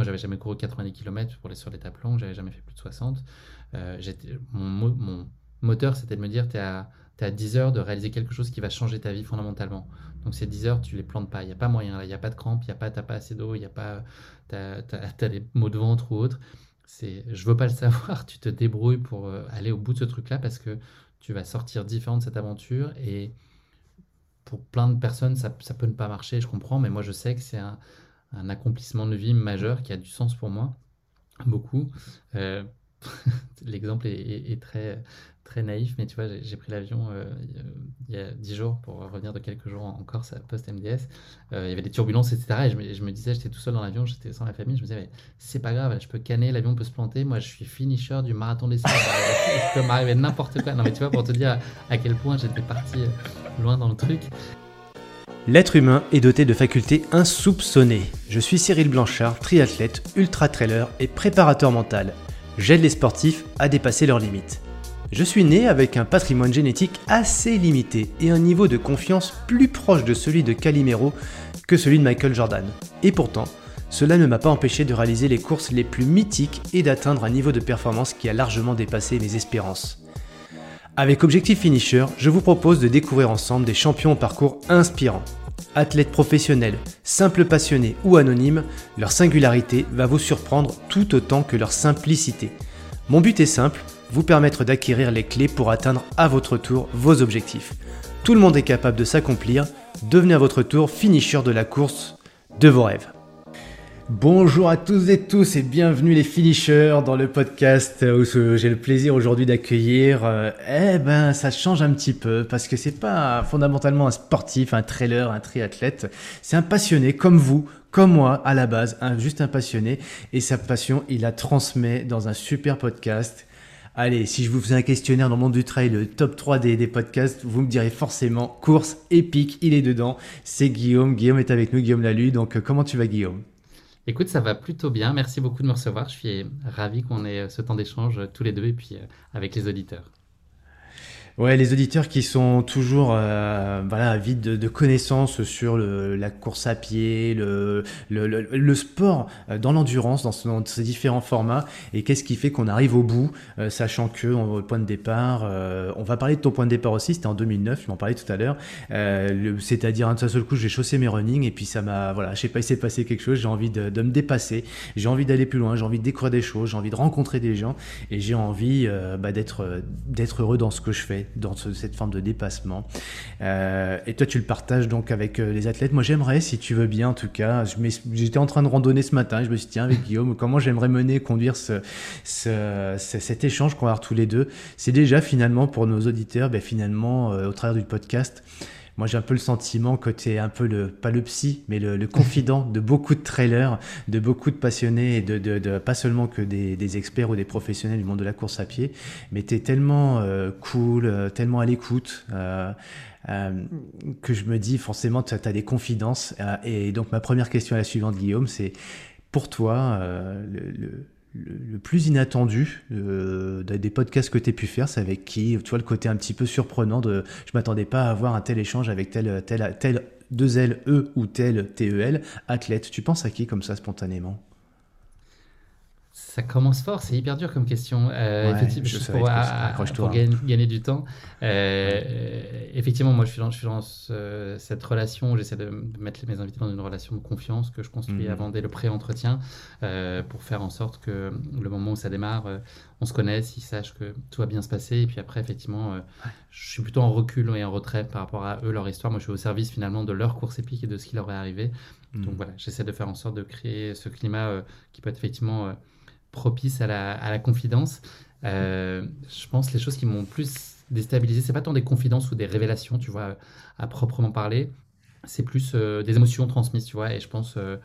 moi, j'avais jamais couru 90 km pour les sur l'étape longue, j'avais jamais fait plus de 60. mon, mon moteur, c'était de me dire, tu es à, à 10 heures de réaliser quelque chose qui va changer ta vie fondamentalement. Donc ces 10 heures, tu les plantes pas. Il n'y a pas moyen. Il n'y a pas de crampe, il n'y a pas, pas assez d'eau, il n'y a pas, tu as, des maux de ventre ou autre. C'est, je veux pas le savoir. Tu te débrouilles pour euh, aller au bout de ce truc-là parce que tu vas sortir différent de cette aventure et pour plein de personnes, ça, ça peut ne pas marcher. Je comprends, mais moi je sais que c'est un, un accomplissement de vie majeur qui a du sens pour moi, beaucoup. Euh, l'exemple est, très, très naïf, mais tu vois, j'ai pris l'avion euh, il y a 10 jours pour revenir de quelques jours en, Corse post-MDS. Euh, il y avait des turbulences, etc. Et je me, je disais, j'étais tout seul dans l'avion, j'étais sans la famille. Je me disais, c'est pas grave, je peux canner, l'avion peut se planter. Moi, je suis finisher du marathon des Il peut m'arriver n'importe quoi. Non, mais tu vois, pour te dire à quel point j'étais parti loin dans le truc. L'être humain est doté de facultés insoupçonnées. Je suis Cyril Blanchard, triathlète, ultra-trailer et préparateur mental. J'aide les sportifs à dépasser leurs limites. Je suis né avec un patrimoine génétique assez limité et un niveau de confiance plus proche de celui de Calimero que celui de Michael Jordan. Et pourtant, cela ne m'a pas empêché de réaliser les courses les plus mythiques et d'atteindre un niveau de performance qui a largement dépassé mes espérances. Avec Objectif Finisher, je vous propose de découvrir ensemble des champions au parcours inspirants. Athlètes professionnels, simples passionnés ou anonymes, leur singularité va vous surprendre tout autant que leur simplicité. Mon but est simple, vous permettre d'acquérir les clés pour atteindre à votre tour vos objectifs. Tout le monde est capable de s'accomplir, devenez à votre tour finisher de la course de vos rêves. Bonjour à tous et tous et bienvenue les finishers dans le podcast où j'ai le plaisir aujourd'hui d'accueillir. Euh, eh ben, ça change un petit peu parce que c'est pas fondamentalement un sportif, un trailer, un triathlète. C'est un passionné comme vous, comme moi à la base, juste un passionné. Et sa passion, il la transmet dans un super podcast Allez, si je vous faisais un questionnaire dans le monde du trail, le top 3 des, podcasts, vous me direz forcément course épique, il est dedans. C'est Guillaume. Guillaume est avec nous, Guillaume Lalu. Donc, euh, comment tu vas, Guillaume? Écoute, ça va plutôt bien. Merci beaucoup de me recevoir. Je suis ravi qu'on ait ce temps d'échange tous les deux et puis euh, avec les auditeurs. Ouais, les auditeurs qui sont toujours euh, voilà, avides de, connaissances sur le, la course à pied, le, sport euh, dans l'endurance, dans, ces différents formats, et qu'est-ce qui fait qu'on arrive au bout, euh, sachant que au point de départ, on va parler de ton point de départ aussi, c'était en 2009, je m'en parlais tout à l'heure, c'est-à-dire un seul coup, j'ai chaussé mes running, et puis ça m'a, voilà, je sais pas, il s'est passé quelque chose, j'ai envie de, me dépasser, j'ai envie d'aller plus loin, j'ai envie de découvrir des choses, j'ai envie de rencontrer des gens, et j'ai envie bah, d'être heureux dans ce que je fais dans cette forme de dépassement. Euh, et toi, tu le partages donc avec euh, les athlètes. Moi, j'aimerais, si tu veux bien, en tout cas, j'étais en train de randonner ce matin. Je me suis dit, tiens, avec Guillaume, comment j'aimerais mener, conduire ce, cet échange qu'on va avoir tous les deux. C'est déjà finalement pour nos auditeurs, ben, finalement, euh, au travers du podcast, moi, j'ai un peu le sentiment que tu es un peu le, pas le psy, mais le, confident de beaucoup de trailers, de beaucoup de passionnés de, pas seulement que des, experts ou des professionnels du monde de la course à pied, mais tu es tellement euh, cool, euh, tellement à l'écoute. Euh, que je me dis forcément tu as des confidences et donc ma première question à la suivante Guillaume c'est pour toi le, plus inattendu euh, des podcasts que tu as pu faire, c'est avec qui Tu vois, le côté un petit peu surprenant de je m'attendais pas à avoir un tel échange avec tel, tel, tel 2L E ou tel TEL athlète. Tu penses à qui comme ça spontanément? Ça commence fort, c'est hyper dur comme question. Euh, effectivement, pour, gagner, du temps. Euh, effectivement, moi, je suis dans, je suis dans cette relation. J'essaie de mettre mes invités dans une relation de confiance que je construis mhm. avant dès le pré-entretien euh, pour faire en sorte que le moment où ça démarre, on se connaisse, ils sachent que tout va bien se passer. Et puis après, effectivement, je suis plutôt en recul et en retrait par rapport à eux, leur histoire. Moi, je suis au service finalement de leur course épique et de ce qui leur est arrivé. Mhm. Donc voilà, j'essaie de faire en sorte de créer ce climat qui peut être effectivement propice à la, confidence. Euh, je pense les choses qui m'ont plus déstabilisé, c'est pas tant des confidences ou des révélations, tu vois, à proprement parler, c'est plus euh, des émotions transmises, tu vois, et je pense euh,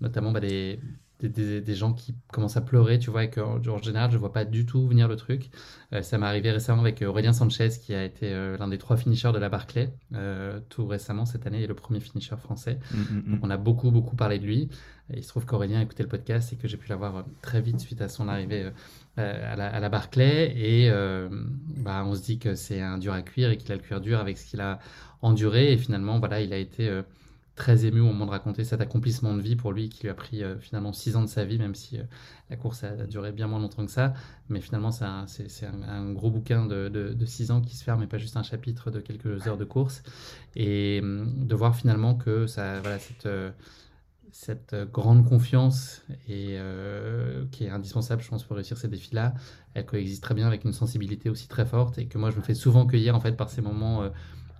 notamment bah, des, des, gens qui commencent à pleurer, tu vois, et qu'en en général, je vois pas du tout venir le truc. Euh, ça m'est arrivé récemment avec Aurélien Sanchez, qui a été euh, l'un des trois finishers de la Barclay, euh, tout récemment cette année, et le premier finisher français. Mm, mm, mm. Donc on a beaucoup, beaucoup parlé de lui. Et il se trouve qu'Aurélien a écouté le podcast et que j'ai pu l'avoir très vite suite à son arrivée à la, à, la, Barclay. Et bah, on se dit que c'est un dur à cuire et qu'il a le cuir dur avec ce qu'il a enduré. Et finalement, voilà, il a été très ému au moment de raconter cet accomplissement de vie pour lui qui lui a pris finalement six ans de sa vie, même si la course a, duré bien moins longtemps que ça. Mais finalement, c'est un, gros bouquin de, de, six ans qui se ferme et pas juste un chapitre de quelques heures de course. Et hum, de voir finalement que ça, voilà, cette cette euh, grande confiance et euh, qui est indispensable, je pense, pour réussir ces défis-là, elle coexiste très bien avec une sensibilité aussi très forte et que moi je me fais souvent cueillir en fait par ces moments euh,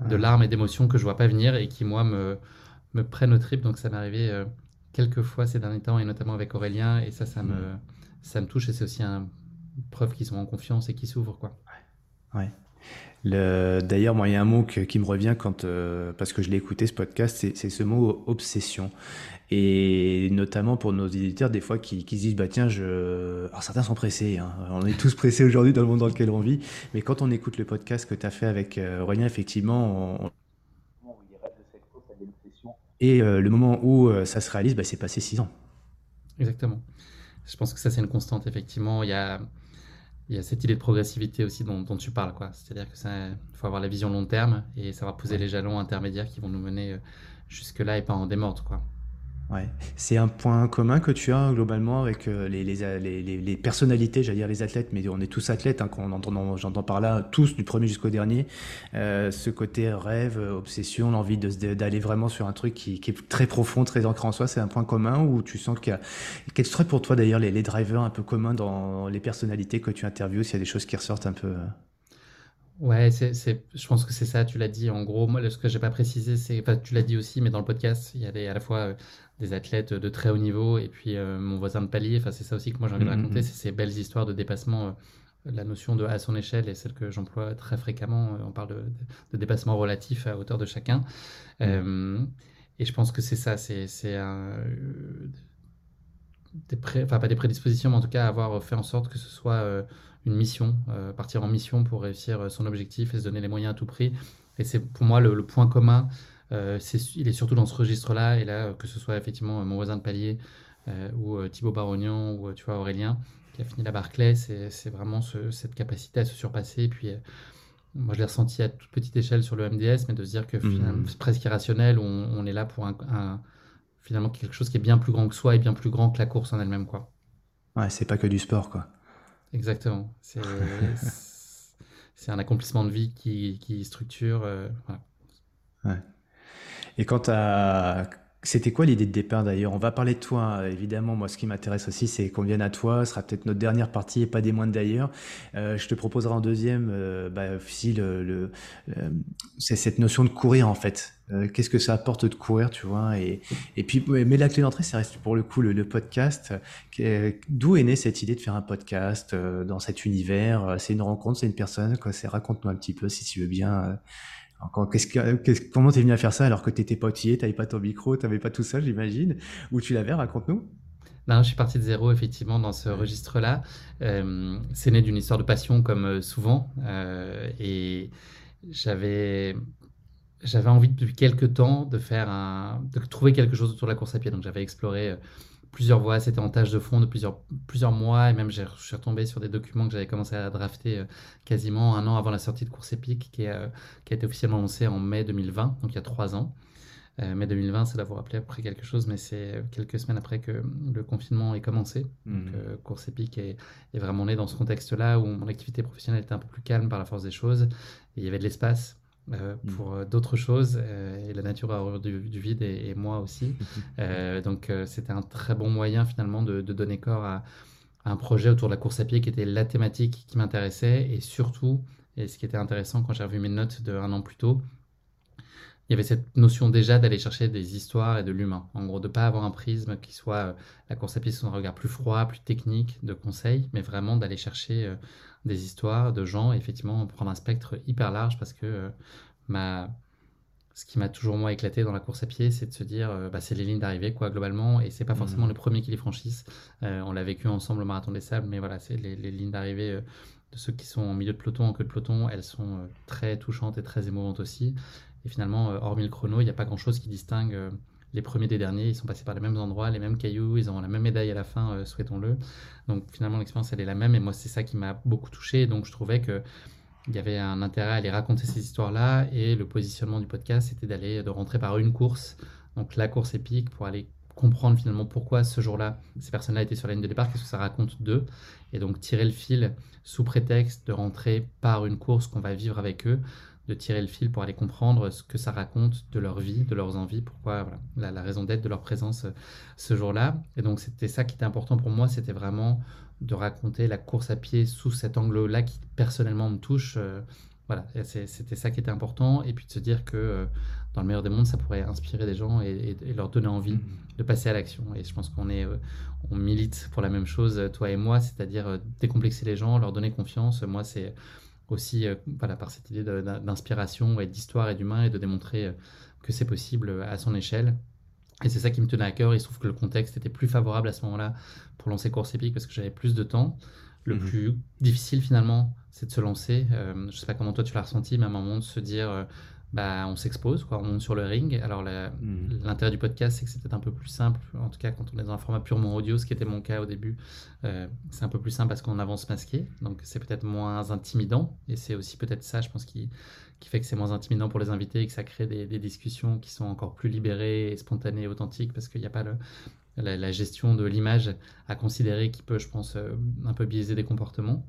de larmes et d'émotions que je vois pas venir et qui moi me, me prennent au trip. Donc ça m'est arrivé quelques fois ces derniers temps et notamment avec Aurélien et ça, ça me, mm. ça me touche et c'est aussi une preuve qu'ils sont en confiance et qu'ils s'ouvrent quoi. Ouais. D'ailleurs, moi, il y a un mot qui me revient quand, parce que je l'ai écouté ce podcast, c'est ce mot obsession. Et notamment pour nos éditeurs, des fois, qui, qui se disent, bah tiens, je... Alors certains sont pressés, hein. on est tous pressés aujourd'hui dans le monde dans lequel on vit, mais quand on écoute le podcast que tu as fait avec euh, Aurélien, effectivement, on... Et euh, le moment où euh, ça se réalise, bah, c'est passé six ans. Exactement. Je pense que ça, c'est une constante, effectivement. Il y a, il y a cette idée de progressivité aussi dont, dont tu parles. C'est-à-dire qu'il faut avoir la vision long terme et savoir poser les jalons intermédiaires qui vont nous mener jusque-là et pas en démordre. Quoi. C'est un point commun que tu as globalement avec euh, les, les, les, les personnalités, j'allais dire les athlètes, mais on est tous athlètes, hein, entend, j'entends par là, tous du premier jusqu'au dernier. Euh, ce côté rêve, obsession, l'envie d'aller vraiment sur un truc qui, est très profond, très ancré en soi, c'est un point commun où tu sens qu'il y a. Quels seraient pour toi d'ailleurs les, drivers un peu communs dans les personnalités que tu interviews, s'il y a des choses qui ressortent un peu euh? Ouais, c'est, je pense que c'est ça, tu l'as dit. En gros, moi, ce que j'ai pas précisé, c'est, tu l'as dit aussi, mais dans le podcast, il y a des, à la fois des athlètes de très haut niveau et puis euh, mon voisin de palier. Enfin, c'est ça aussi que moi j'ai envie de mm, raconter, mm, mm. c'est ces belles histoires de dépassement. Euh, la notion de à son échelle est celle que j'emploie très fréquemment. Euh, on parle de, de, dépassement relatif à hauteur de chacun. et je pense que c'est ça, c'est, c'est un, des pré... enfin pas des prédispositions, mais en tout cas avoir fait en sorte que ce soit une mission, partir en mission pour réussir son objectif et se donner les moyens à tout prix. Et c'est pour moi le, le point commun euh, il est surtout dans ce registre-là, et là, que ce soit effectivement mon voisin de palier euh, ou euh, Thibaut Barognan ou tu vois Aurélien qui a fini la Barclay, c'est vraiment cette capacité à se surpasser. Et puis, moi, je l'ai ressenti à toute petite échelle sur le MDS, mais de se dire que mmh. c'est presque irrationnel, on, on, est là pour un, finalement quelque chose qui est bien plus grand que soi et bien plus grand que la course en elle-même. quoi. Ouais, c'est pas que du sport, quoi. Exactement. C'est un accomplissement de vie qui, qui structure. voilà. Ouais. Et quant à c'était quoi l'idée de départ d'ailleurs? On va parler de toi, hein. évidemment. Moi, ce qui m'intéresse aussi, c'est qu'on vienne à toi. Ce sera peut-être notre dernière partie et pas des moindres d'ailleurs. Euh, je te proposerai en deuxième, euh, bah, si le, euh, c'est cette notion de courir en fait. Qu'est-ce que ça apporte de courir, tu vois? Et, et puis, mais la clé d'entrée, ça reste pour le coup le, podcast. D'où est née cette idée de faire un podcast dans cet univers? C'est une rencontre, c'est une personne. Raconte-nous un petit peu, si tu veux bien qu'est-ce que, comment t'es venu à faire ça alors que t'étais pas outillé, t'avais pas ton micro, t'avais pas tout ça, j'imagine Où tu l'avais Raconte-nous. Non, je suis parti de zéro, effectivement, dans ce registre-là. Euh, c'est né d'une histoire de passion, comme euh, souvent. Euh, et j'avais, j'avais envie depuis quelques temps de, faire un, de trouver quelque chose autour de la course à pied. Donc, j'avais exploré plusieurs voies. C'était en tâche de fond de plusieurs, plusieurs mois. Et même, je suis retombé sur des documents que j'avais commencé à drafter euh, quasiment un an avant la sortie de Course Épique, qui, euh, qui, a été officiellement lancée en mai 2020, donc il y a trois ans. Euh, mai 2020, c'est vous rappeler après quelque chose, mais c'est quelques semaines après que le confinement ait commencé. Donc, mmh. Course Épique est, est, vraiment né dans ce contexte-là où mon activité professionnelle était un peu plus calme par la force des choses. Et il y avait de l'espace euh, mm. pour euh, d'autres choses. Euh, et la nature a horreur du, vide et, moi aussi. donc c'était un très bon moyen finalement de, donner corps à, un projet autour de la course à pied qui était la thématique qui m'intéressait. Et surtout, et ce qui était intéressant quand j'ai revu mes notes de un an plus tôt, il y avait cette notion déjà d'aller chercher des histoires et de l'humain. En gros, de ne pas avoir un prisme qui soit la course à pied sous un regard plus froid, plus technique, de conseils, mais vraiment d'aller chercher des histoires de gens, effectivement, prendre un spectre hyper large parce que euh, ma... ce qui m'a toujours moi éclaté dans la course à pied, c'est de se dire, euh, bah, c'est les lignes d'arrivée, quoi, globalement, et c'est pas forcément mmh. les premiers qui les franchissent. Euh, on l'a vécu ensemble au Marathon des Sables, mais voilà, c'est les, lignes d'arrivée de ceux qui sont en milieu de peloton, en queue de peloton, elles sont très touchantes et très émouvantes aussi. Et finalement, hormis le chrono, il n'y a pas grand-chose qui distingue les premiers des derniers, ils sont passés par les mêmes endroits, les mêmes cailloux, ils ont la même médaille à la fin, euh, souhaitons-le. Donc finalement, l'expérience, elle est la même. Et moi, c'est ça qui m'a beaucoup touché. Donc je trouvais que il y avait un intérêt à aller raconter ces histoires-là. Et le positionnement du podcast, c'était d'aller, de rentrer par une course donc la course épique, pour aller comprendre finalement pourquoi ce jour-là, ces personnes-là étaient sur la ligne de départ, qu'est-ce que ça raconte d'eux, et donc tirer le fil sous prétexte de rentrer par une course qu'on va vivre avec eux, de tirer le fil pour aller comprendre ce que ça raconte de leur vie, de leurs envies, pourquoi voilà, la, raison d'être de leur présence euh, ce jour-là. Et donc c'était ça qui était important pour moi, c'était vraiment de raconter la course à pied sous cet angle-là qui personnellement me touche. Euh, voilà, c'était ça qui était important. Et puis de se dire que euh, dans le meilleur des mondes, ça pourrait inspirer des gens et, leur donner envie mmh. de passer à l'action. Et je pense qu'on est, euh, on milite pour la même chose, toi et moi, c'est-à-dire décomplexer les gens, leur donner confiance. Moi, c'est aussi voilà, par cette idée d'inspiration et d'histoire et d'humain et de démontrer que c'est possible à son échelle. Et c'est ça qui me tenait à cœur. Il se trouve que le contexte était plus favorable à ce moment-là pour lancer Course Épique parce que j'avais plus de temps. Le mhm. plus difficile finalement, c'est de se lancer. Euh, je ne sais pas comment toi tu l'as ressenti, mais à un moment de se dire, euh, bah, on s'expose, quoi, on monte sur le ring. Alors mhm. l'intérêt du podcast, c'est que c'est peut-être un peu plus simple, en tout cas quand on est dans un format purement audio, ce qui était mon cas au début, euh, c'est un peu plus simple parce qu'on avance masqué, donc c'est peut-être moins intimidant. Et c'est aussi peut-être ça, je pense, qui, qui fait que c'est moins intimidant pour les invités et que ça crée des, discussions qui sont encore plus libérées, spontanées, authentiques, parce qu'il n'y a pas le, la, gestion de l'image à considérer qui peut, je pense, euh, un peu biaiser des comportements.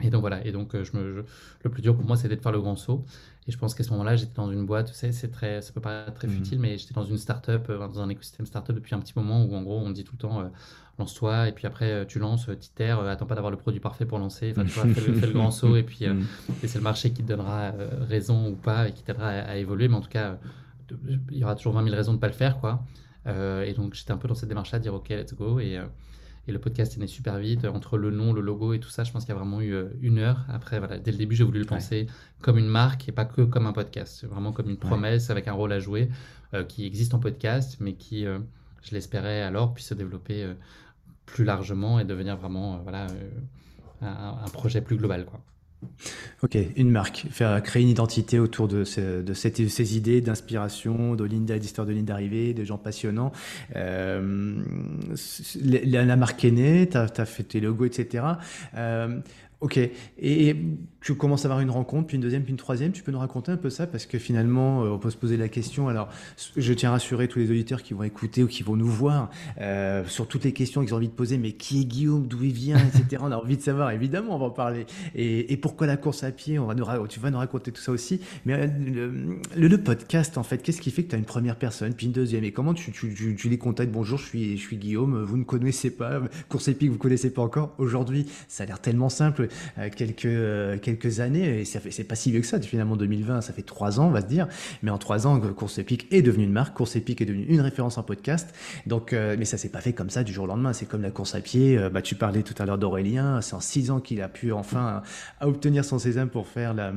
Et donc voilà, et donc euh, je me, le plus dur pour moi c'était de faire le grand saut. Et je pense qu'à ce moment-là, j'étais dans une boîte, tu sais, c'est très, ça peut paraître très mmh. futile, mais j'étais dans une start-up, euh, dans un écosystème start-up depuis un petit moment où en gros on dit tout le temps lance-toi, et puis après tu lances, t'itères, attends pas d'avoir le produit parfait pour lancer, enfin tu vois, fais, le, grand saut, et puis mmh. c'est le marché qui te donnera raison ou pas et qui t'aidera à, à, évoluer, mais en tout cas, il y aura toujours 20 000 raisons de ne pas le faire, quoi. Euh, et donc j'étais un peu dans cette démarche-là, dire ok, let's go. Et, euh, et le podcast est né super vite. Entre le nom, le logo et tout ça, je pense qu'il y a vraiment eu euh, une heure. Après, voilà, dès le début, j'ai voulu le penser comme une marque et pas que comme un podcast. Vraiment comme une promesse avec un rôle à jouer qui existe en podcast, mais qui, je l'espérais alors, puisse se développer plus largement et devenir vraiment voilà, un, un, projet plus global. Quoi. Ok, une marque, créer une identité autour de, ces idées d'inspiration, de d'histoire de ligne d'arrivée, de gens passionnants. Euh, la, marque est née, tu as, fait tes logos, etc. ok, et tu commences à avoir une rencontre, puis une deuxième, puis une troisième. Tu peux nous raconter un peu ça parce que finalement, euh, on peut se poser la question. Alors, je tiens à rassurer tous les auditeurs qui vont écouter ou qui vont nous voir euh, sur toutes les questions qu'ils ont envie de poser. Mais qui est Guillaume? D'où il vient? Etc. on a envie de savoir. Évidemment, on va en parler. Et, pourquoi la course à pied? On va nous Tu vas nous raconter tout ça aussi. Mais euh, le, podcast, en fait, qu'est-ce qui fait que tu as une première personne, puis une deuxième? Et comment tu, les contactes? Bonjour, je suis, je suis Guillaume. Vous ne connaissez pas course épique, vous connaissez pas encore. Aujourd'hui, ça a l'air tellement simple. Quelques quelques années, et ça fait, c'est pas si vieux que ça, finalement 2020, ça fait trois ans, on va se dire, mais en trois ans, Course Épique est devenue une marque, Course Épique est devenue une référence en podcast, donc, euh, mais ça s'est pas fait comme ça du jour au lendemain, c'est comme la course à pied, euh, bah, tu parlais tout à l'heure d'Aurélien, c'est en six ans qu'il a pu enfin obtenir son sésame pour faire la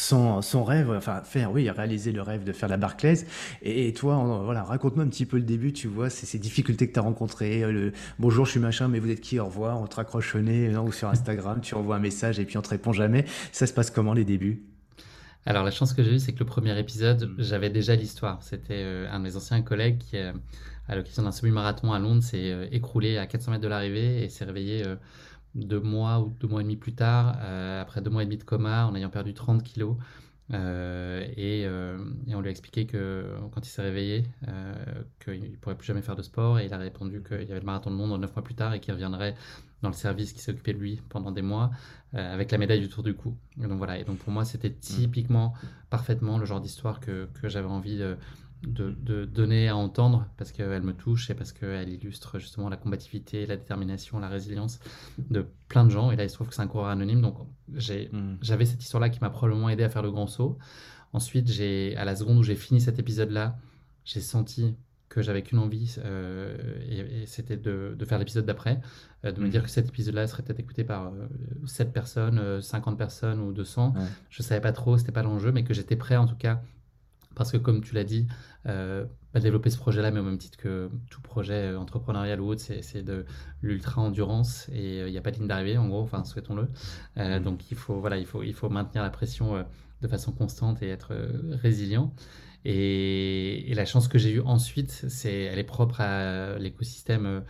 son, rêve, enfin faire, oui, réaliser le rêve de faire la Barclays. Et, toi, voilà, raconte-moi un petit peu le début, tu vois, ces, difficultés que tu as rencontrées. Euh, le bonjour, je suis machin, mais vous êtes qui Au revoir, on te raccroche au nez, non, ou sur Instagram, tu envoies un message et puis on te répond jamais. Ça se passe comment les débuts? Alors la chance que j'ai eue, c'est que le premier épisode, j'avais déjà l'histoire. C'était euh, un de mes anciens collègues qui, euh, à l'occasion d'un semi-marathon à Londres, s'est écroulé à 400 mètres de l'arrivée et s'est réveillé deux mois ou deux mois et demi plus tard, euh, après deux mois et demi de coma, en ayant perdu 30 kilos. Euh, et, euh, et, on lui a expliqué que quand il s'est réveillé, qu'il ne pourrait plus jamais faire de sport. Et il a répondu qu'il y avait le marathon de Londres neuf mois plus tard et qu'il reviendrait dans le service qui s'occupait de lui pendant des mois avec la médaille du tour du cou. Et donc voilà. Et donc pour moi, c'était mmh. typiquement, parfaitement le genre d'histoire que, que j'avais envie de de, donner à entendre parce qu'elle me touche et parce qu'elle illustre justement la combativité, la détermination, la résilience de plein de gens. Et là, il se trouve que c'est un coureur anonyme. Donc, mm. j'avais cette histoire-là qui m'a probablement aidé à faire le grand saut. Ensuite, à la seconde où j'ai fini cet épisode-là, j'ai senti que j'avais qu'une envie, euh, et, c'était de, faire l'épisode d'après, euh, de me mm. dire que cet épisode-là serait peut-être écouté par 7 euh, personnes, 50 personnes ou 200. Je ne savais pas trop, c'était pas l'enjeu, mais que j'étais prêt en tout cas parce que comme tu l'as dit, euh, développer ce projet-là, mais au même titre que tout projet euh, entrepreneurial ou autre, c'est de l'ultra-endurance et euh, il n'y a pas de ligne d'arrivée, en gros, enfin, souhaitons-le. Euh, mm. Donc, il faut, voilà, il, faut, il faut maintenir la pression de façon constante et être résilient. Et, la chance que j'ai eue ensuite, c'est, elle est propre à l'écosystème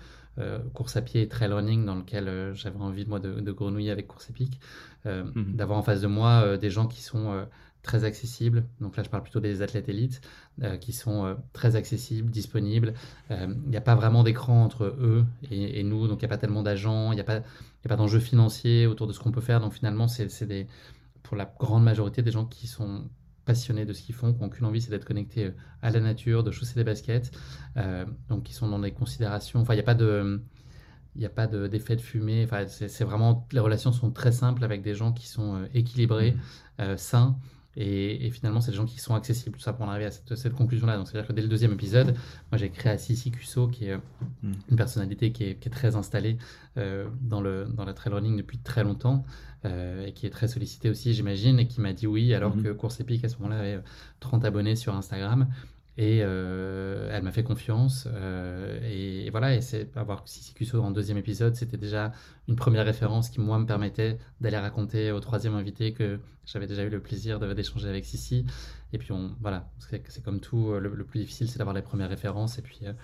course à pied et trail running dans lequel j'avais envie moi de, de, grenouiller avec course épique, mmh d'avoir en face de moi des gens qui sont très accessibles. Donc là, je parle plutôt des athlètes élites euh, qui sont euh, très accessibles, disponibles. Euh, il n'y a pas vraiment d'écran entre eux et, nous, donc il n'y a pas tellement d'agents, il n'y a pas, pas d'enjeux financiers autour de ce qu'on peut faire. Donc finalement, c'est pour la grande majorité des gens qui sont passionnés de ce qu'ils font, qui n'ont qu'une envie, c'est d'être connectés à la nature, de chausser des baskets, donc qui sont dans des considérations. Enfin, il n'y a pas de il n'y a pas d'effet de, fumée. Enfin, c'est vraiment les relations sont très simples avec des gens qui sont équilibrés, mmh. sains et, finalement, c'est des gens qui sont accessibles, tout ça pour en arriver à cette, conclusion-là. Donc, c'est-à-dire que dès le deuxième épisode, moi j'ai créé Sissi Cusso, qui est hmm. une personnalité qui est, très installée euh, dans, le, dans la trail running depuis très longtemps euh, et qui est très sollicitée aussi, j'imagine, et qui m'a dit oui, alors hmm. que Course Épique à ce moment-là avait 30 abonnés sur Instagram. Et euh, elle m'a fait confiance. Euh, et, voilà, et c'est avoir Sissi Cusso en deuxième épisode, c'était déjà une première référence qui, moi, me permettait d'aller raconter au troisième invité que j'avais déjà eu le plaisir d'échanger avec Sissi. Et puis, on, voilà, c'est comme tout, le, plus difficile, c'est d'avoir les premières références. Et puis, euh,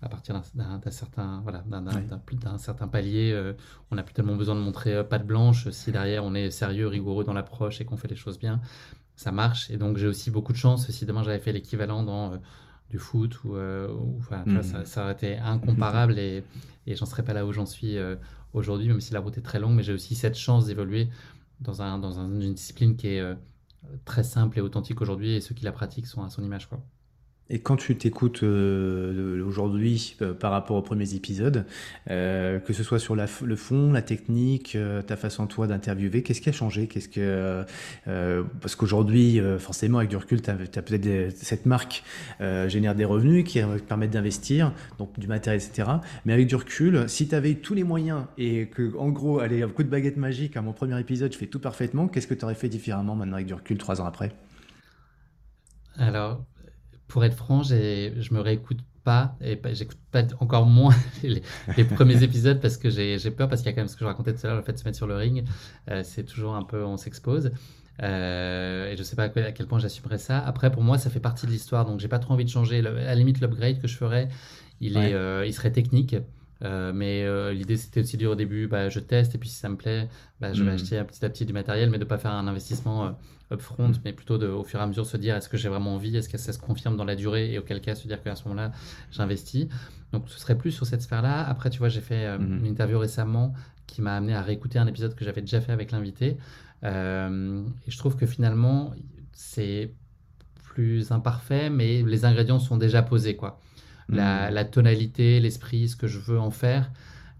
à partir d'un certain, voilà, d'un certain palier, on n'a plus tellement besoin de montrer patte blanche si derrière on est sérieux, rigoureux dans l'approche et qu'on fait les choses bien ça marche. Et donc, j'ai aussi beaucoup de chance. Si demain j'avais fait l'équivalent dans euh, du foot, ou, euh, mmh. ça, aurait été incomparable et, et j'en serais pas là où j'en suis euh, aujourd'hui, même si la route est très longue. Mais j'ai aussi cette chance d'évoluer dans, un, dans une discipline qui est très simple et authentique aujourd'hui et ceux qui la pratiquent sont à son image. Quoi. Et quand tu t'écoutes euh, aujourd'hui euh, par rapport aux premiers épisodes, euh, que ce soit sur le fond, la technique, ta façon toi d'interviewer, qu'est-ce qui a changé? Qu'est-ce que parce qu'aujourd'hui, forcément, avec du recul, peut-être cette marque génère des revenus qui permettent d'investir, donc du matériel, etc. Mais avec du recul, si tu avais eu tous les moyens et que, en gros, allez, un coup de baguette magique à mon premier épisode, je fais tout parfaitement, qu'est-ce que tu aurais fait différemment maintenant avec du recul trois ans après? Alors, pour être franc, je me réécoute pas et j'écoute pas encore moins les, premiers épisodes parce que j'ai peur parce qu'il y a quand même ce que je racontais tout à l'heure, le fait de se mettre sur le ring, euh, c'est toujours un peu on s'expose. Euh, et je sais pas à quel point j'assumerai ça. Après, pour moi, ça fait partie de l'histoire, donc j'ai pas trop envie de changer. à la limite, l'upgrade que je ferais, il, est, euh, il serait technique. Euh, mais euh, l'idée c'était aussi de dire au début, bah, je teste et puis si ça me plaît, bah, je vais mm. acheter petit à petit du matériel, mais de ne pas faire un investissement euh, upfront, mm. mais plutôt de, au fur et à mesure se dire est-ce que j'ai vraiment envie, est-ce que ça se confirme dans la durée et auquel cas se dire qu'à ce moment-là j'investis. Donc ce serait plus sur cette sphère-là. Après, tu vois, j'ai fait mm. une interview récemment qui m'a amené à réécouter un épisode que j'avais déjà fait avec l'invité. et je trouve que finalement c'est plus imparfait, mais les ingrédients sont déjà posés. quoi. Hmm. la, tonalité, l'esprit, ce que je veux en faire.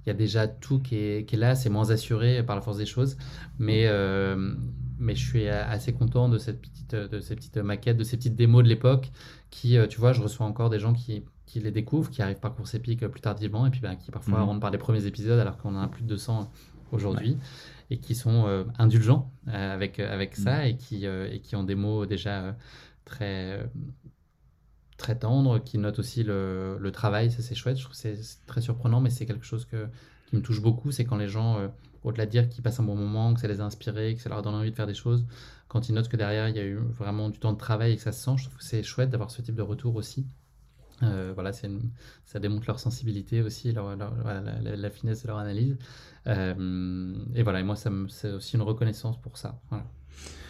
Il y a déjà tout qui est, là, c'est moins assuré par la force des choses. Mais, euh, mais je suis assez content de, cette petite, de ces petites maquettes, de ces petites démos de l'époque qui, euh, tu vois, je reçois encore des gens qui, qui les découvrent, qui arrivent par course épique plus tardivement et puis bah, qui parfois hmm. rentrent par les premiers épisodes alors qu'on en a plus de 200 aujourd'hui. Et qui sont euh, indulgents avec, avec ça hmm. et qui, et qui ont des mots déjà très, très tendre, qui note aussi le, travail, ça c'est chouette, je trouve c'est très surprenant, mais c'est quelque chose qui me touche beaucoup, c'est quand les gens, euh, au-delà de dire qu'ils passent un bon moment, que ça les a inspirés, que ça leur donne envie de faire des choses, quand ils notent que derrière il y a eu vraiment du temps de travail et que ça se sent, je trouve c'est chouette d'avoir ce type de retour aussi. Euh, voilà, ça démontre leur sensibilité aussi, leur, la, finesse de leur analyse. Euh, et voilà, et moi, c'est aussi une reconnaissance pour ça. Voilà.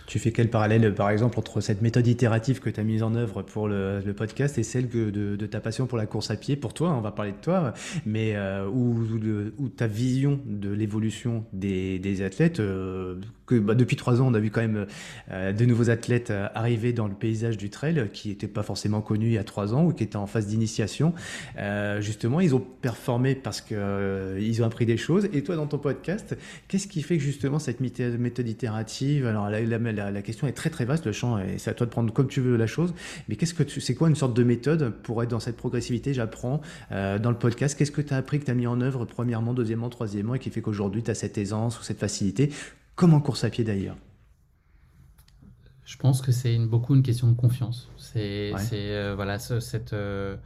Tu fais quel parallèle, par exemple, entre cette méthode itérative que tu as mise en œuvre pour le, podcast et celle de, ta passion pour la course à pied, pour toi, on va parler de toi, mais euh, où, ta vision de l'évolution des, athlètes, euh, que bah, depuis trois ans, on a vu quand même euh, de nouveaux athlètes arriver dans le paysage du trail qui n'étaient pas forcément connus il y a trois ans ou qui étaient en phase d'initiation. justement, ils ont performé parce qu'ils ont appris des choses. Et toi, dans ton podcast, qu'est-ce qui fait que justement cette méthode itérative, alors la, la, question est très très vaste, le champ, et c'est à toi de prendre comme tu veux la chose. Mais qu'est-ce que tu, c'est quoi une sorte de méthode pour être dans cette progressivité J'apprends euh, dans le podcast? Qu'est-ce que tu as appris, que tu as mis en œuvre, premièrement, deuxièmement, troisièmement, et qui fait qu'aujourd'hui tu as cette aisance ou cette facilité, comme en course à pied d'ailleurs Je pense que c'est beaucoup une question de confiance. C'est, euh, voilà, cette. Euh,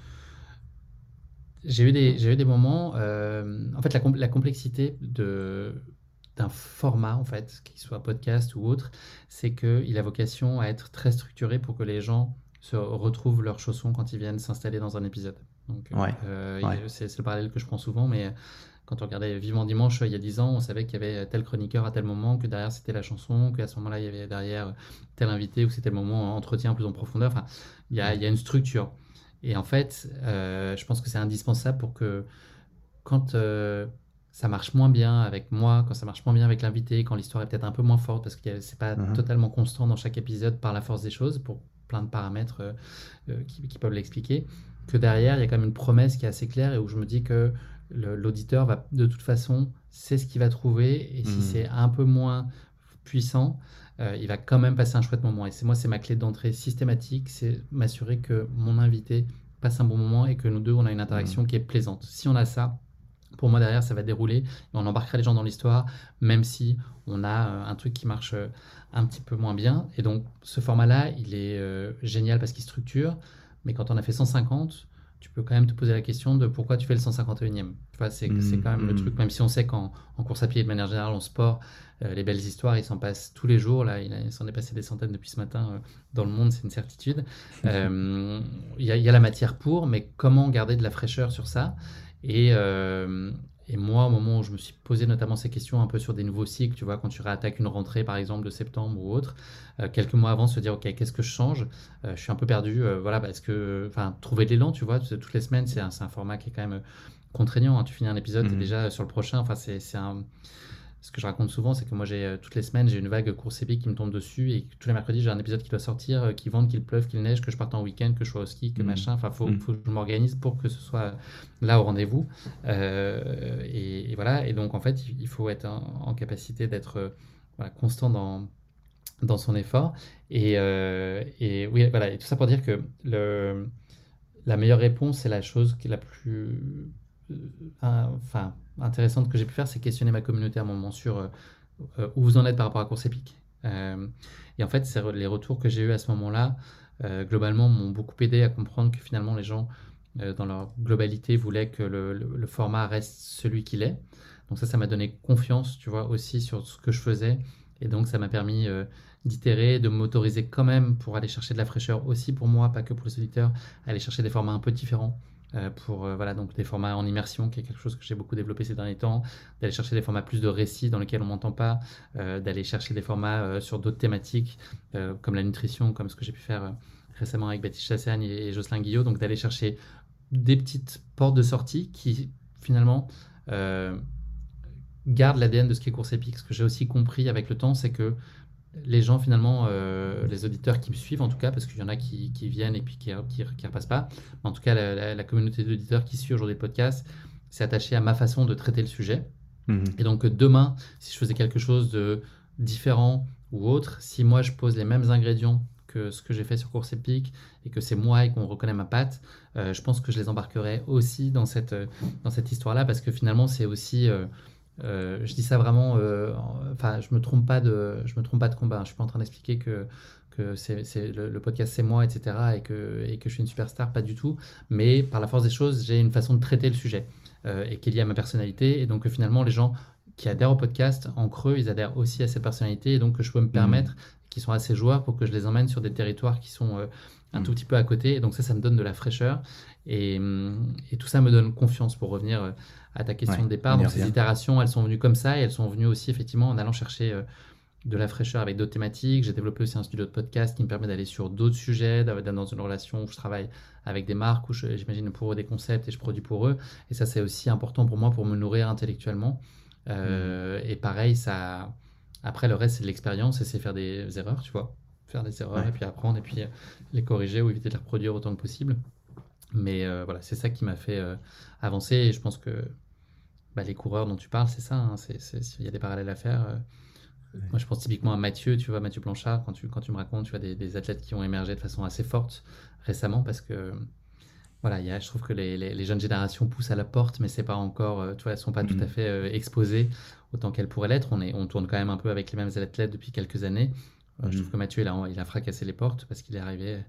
j'ai eu des, j'ai eu des moments. en fait, la, la complexité de d'un format, en fait, qu'il soit podcast ou autre, c'est qu'il a vocation à être très structuré pour que les gens se retrouvent leurs chaussons quand ils viennent s'installer dans un épisode. C'est le parallèle que je prends souvent, mais quand on regardait Vivement Dimanche il y a 10 ans, on savait qu'il y avait tel chroniqueur à tel moment, que derrière c'était la chanson, qu'à ce moment-là il y avait derrière tel invité, ou c'était le moment entretien plus en profondeur. Enfin, il y a, il y a une structure. Et en fait, euh, je pense que c'est indispensable pour que quand euh, ça marche moins bien avec moi, quand ça marche moins bien avec l'invité, quand l'histoire est peut-être un peu moins forte, parce que c'est pas mhm. totalement constant dans chaque épisode par la force des choses, pour plein de paramètres euh, qui, qui, peuvent l'expliquer, que derrière, il y a quand même une promesse qui est assez claire et où je me dis que l'auditeur va de toute façon, c'est ce qu'il va trouver, et si mhm. c'est un peu moins puissant, euh, il va quand même passer un chouette moment. Et c'est moi, c'est ma clé d'entrée systématique, c'est m'assurer que mon invité passe un bon moment et que nous deux, on a une interaction mhm. qui est plaisante. Si on a ça, pour moi derrière, ça va dérouler et on embarquera les gens dans l'histoire, même si on a euh, un truc qui marche euh, un petit peu moins bien. Et donc, ce format-là, il est génial parce qu'il structure, mais quand on a fait 150, tu peux quand même te poser la question de pourquoi tu fais le 151e. c'est mmh, quand même le mmh. truc, même si on sait qu'en course à pied, de manière générale, en sport, euh, les belles histoires, ils s'en passent tous les jours. Là, il, s'en est passé des centaines depuis ce matin euh, dans le monde, c'est une certitude. Euh, il y, a la matière pour, mais comment garder de la fraîcheur sur ça? Et, et moi, au moment où je me suis posé notamment ces questions un peu sur des nouveaux cycles, tu vois, quand tu réattaques une rentrée par exemple de septembre ou autre, euh, quelques mois avant, se dire ok, qu'est-ce que je change euh, Je suis un peu perdu, euh, voilà, parce que, enfin, trouver de l'élan, tu vois, toutes les semaines, c'est un, un, format qui est quand même contraignant. Hein. Tu finis un épisode, tu es mmh. déjà sur le prochain, enfin, c'est un ce que je raconte souvent, c'est que moi, j'ai euh, toutes les semaines, j'ai une vague course épique qui me tombe dessus et tous les mercredis, j'ai un épisode qui doit sortir, euh, qui vente, qu'il pleuve, qu'il neige, que je parte en week-end, que je sois au ski, que mmh. machin. Enfin, faut, mmh. faut, que je m'organise pour que ce soit là au rendez-vous. Euh, et, voilà. Et donc, en fait, il faut être en, capacité d'être constant dans, dans son effort. Et, et, oui, voilà. Et tout ça pour dire que le, la meilleure réponse, c'est la chose qui est la plus. enfin intéressante que j'ai pu faire, c'est questionner ma communauté à un moment sur euh, euh, où vous en êtes par rapport à course épique. Euh, et en fait, les retours que j'ai eu à ce moment-là, globalement, m'ont beaucoup aidé à comprendre que finalement, les gens, dans leur globalité, voulaient que le, format reste celui qu'il est. Donc ça, ça m'a donné confiance, tu vois, aussi sur ce que je faisais. Et donc, ça m'a permis d'itérer, de m'autoriser quand même pour aller chercher de la fraîcheur aussi pour moi, pas que pour les auditeurs, aller chercher des formats un peu différents. Euh, pour euh, voilà, donc des formats en immersion, qui est quelque chose que j'ai beaucoup développé ces derniers temps, d'aller chercher des formats plus de récits dans lesquels on m'entend pas, euh, d'aller chercher des formats sur d'autres thématiques, comme la nutrition, comme ce que j'ai pu faire récemment avec Baptiste Chassagne et, Jocelyn Guillot, donc d'aller chercher des petites portes de sortie qui finalement gardent l'ADN de ce qui est course épique. Ce que j'ai aussi compris avec le temps, c'est que les gens finalement, euh, les auditeurs qui me suivent en tout cas, parce qu'il y en a qui, viennent et puis qui ne repassent pas, mais en tout cas la, communauté d'auditeurs qui suit aujourd'hui le podcast s'est attachée à ma façon de traiter le sujet. Mhm. Et donc demain, si je faisais quelque chose de différent ou autre, si moi je pose les mêmes ingrédients que ce que j'ai fait sur Course Épique et que c'est moi et qu'on reconnaît ma patte, euh, je pense que je les embarquerai aussi dans cette, dans cette histoire-là parce que finalement c'est aussi... Euh, euh, je dis ça vraiment, euh, enfin, je me trompe pas de, je me trompe pas de combat. Je suis pas en train d'expliquer que que c'est le, podcast c'est moi, etc. et que et que je suis une superstar, pas du tout. Mais par la force des choses, j'ai une façon de traiter le sujet euh, et qui est liée à ma personnalité. Et donc finalement, les gens qui adhèrent au podcast, en creux, ils adhèrent aussi à cette personnalité et donc que je peux me mmh. permettre, qui sont assez joueurs pour que je les emmène sur des territoires qui sont un mmh. tout petit peu à côté. Et donc ça, ça me donne de la fraîcheur. Et, et, tout ça me donne confiance pour revenir à ta question de départ. Donc ces itérations, elles sont venues comme ça et elles sont venues aussi effectivement en allant chercher euh, de la fraîcheur avec d'autres thématiques. J'ai développé aussi un studio de podcast qui me permet d'aller sur d'autres sujets, d'être dans une relation où je travaille avec des marques, où j'imagine pour eux des concepts et je produis pour eux. Et ça, c'est aussi important pour moi pour me nourrir intellectuellement. Euh, et pareil, ça. Après, le reste, c'est de l'expérience et c'est faire des erreurs, tu vois. Faire des erreurs et puis apprendre et puis euh, les corriger ou éviter de les reproduire autant que possible. Mais voilà, c'est ça qui m'a fait avancer. Et je pense que bah, les coureurs dont tu parles, c'est ça. Hein, il y a des parallèles à faire. Euh. Moi, je pense typiquement à Mathieu, tu vois, Mathieu Blanchard, quand tu, quand tu me racontes, tu vois, des, athlètes qui ont émergé de façon assez forte récemment parce que, voilà, y a, je trouve que les, les, jeunes générations poussent à la porte, mais c'est pas encore, euh, tu vois, elles sont pas tout à mm-hmm. fait euh, exposées autant qu'elles pourraient l'être. On, est, on tourne quand même un peu avec les mêmes athlètes depuis quelques années. Je trouve mm-hmm. que Mathieu, il a, il a fracassé les portes parce qu'il est arrivé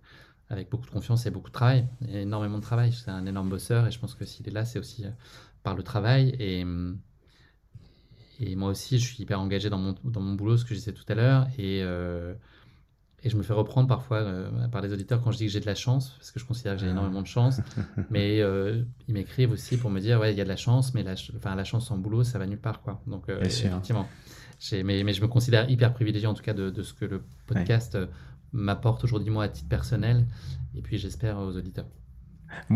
avec beaucoup de confiance et beaucoup de travail, énormément de travail. C'est un énorme bosseur et je pense que s'il est là, c'est aussi euh, par le travail. Et, et moi aussi, je suis hyper engagé dans mon, dans mon boulot, ce que je disais tout à l'heure. Et, euh, et je me fais reprendre parfois euh, par les auditeurs quand je dis que j'ai de la chance, parce que je considère que j'ai ah. énormément de chance. mais euh, ils m'écrivent aussi pour me dire, ouais, il y a de la chance, mais la, enfin, la chance sans boulot, ça va nulle part. Quoi. Donc, euh, effectivement. Mais, mais, je me considère hyper privilégié en tout cas de, de ce que le podcast m'apporte aujourd'hui moi à titre personnel, et puis j'espère aux auditeurs.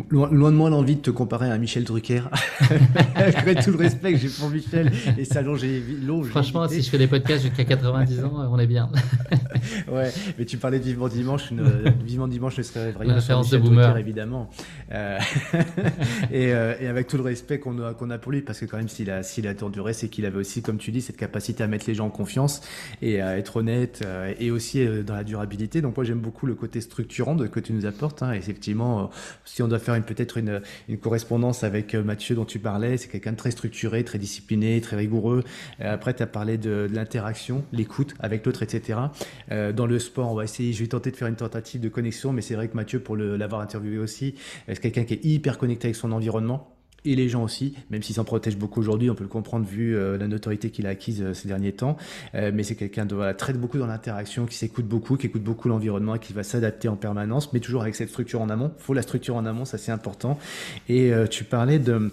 Loin, de moi l'envie de te comparer à Michel Drucker. Avec tout le respect que j'ai pour Michel et sa longévité. Franchement, si je fais des podcasts jusqu'à 90 ans, on est bien. ouais, mais tu parlais de Vivement Dimanche. Une, Vivement Dimanche ne serait rien Une référence de boomer. Drucker, évidemment. Euh, et, euh, et, avec tout le respect qu'on a, pour lui, parce que quand même, s'il a, s'il a duré, c'est qu'il avait aussi, comme tu dis, cette capacité à mettre les gens en confiance et à être honnête euh, et aussi dans la durabilité. Donc, moi, j'aime beaucoup le côté structurant de, que tu nous apportes. Hein. Effectivement, si on doit faire peut-être une, correspondance avec euh, Mathieu dont tu parlais. C'est quelqu'un de très structuré, très discipliné, très rigoureux. Euh, après, tu as parlé de, l'interaction, l'écoute avec l'autre, etc. Euh, dans le sport, on va essayer, je vais tenter de faire une tentative de connexion, mais c'est vrai que Mathieu, pour l'avoir interviewé aussi, c'est quelqu'un qui est hyper connecté avec son environnement? Et les gens aussi, même s'il s'en protège beaucoup aujourd'hui, on peut le comprendre vu euh, la notoriété qu'il a acquise euh, ces derniers temps. Euh, mais c'est quelqu'un de voilà, traite beaucoup dans l'interaction, qui s'écoute beaucoup, qui écoute beaucoup l'environnement, qui va s'adapter en permanence, mais toujours avec cette structure en amont. Faut la structure en amont, ça c'est important. Et tu parlais de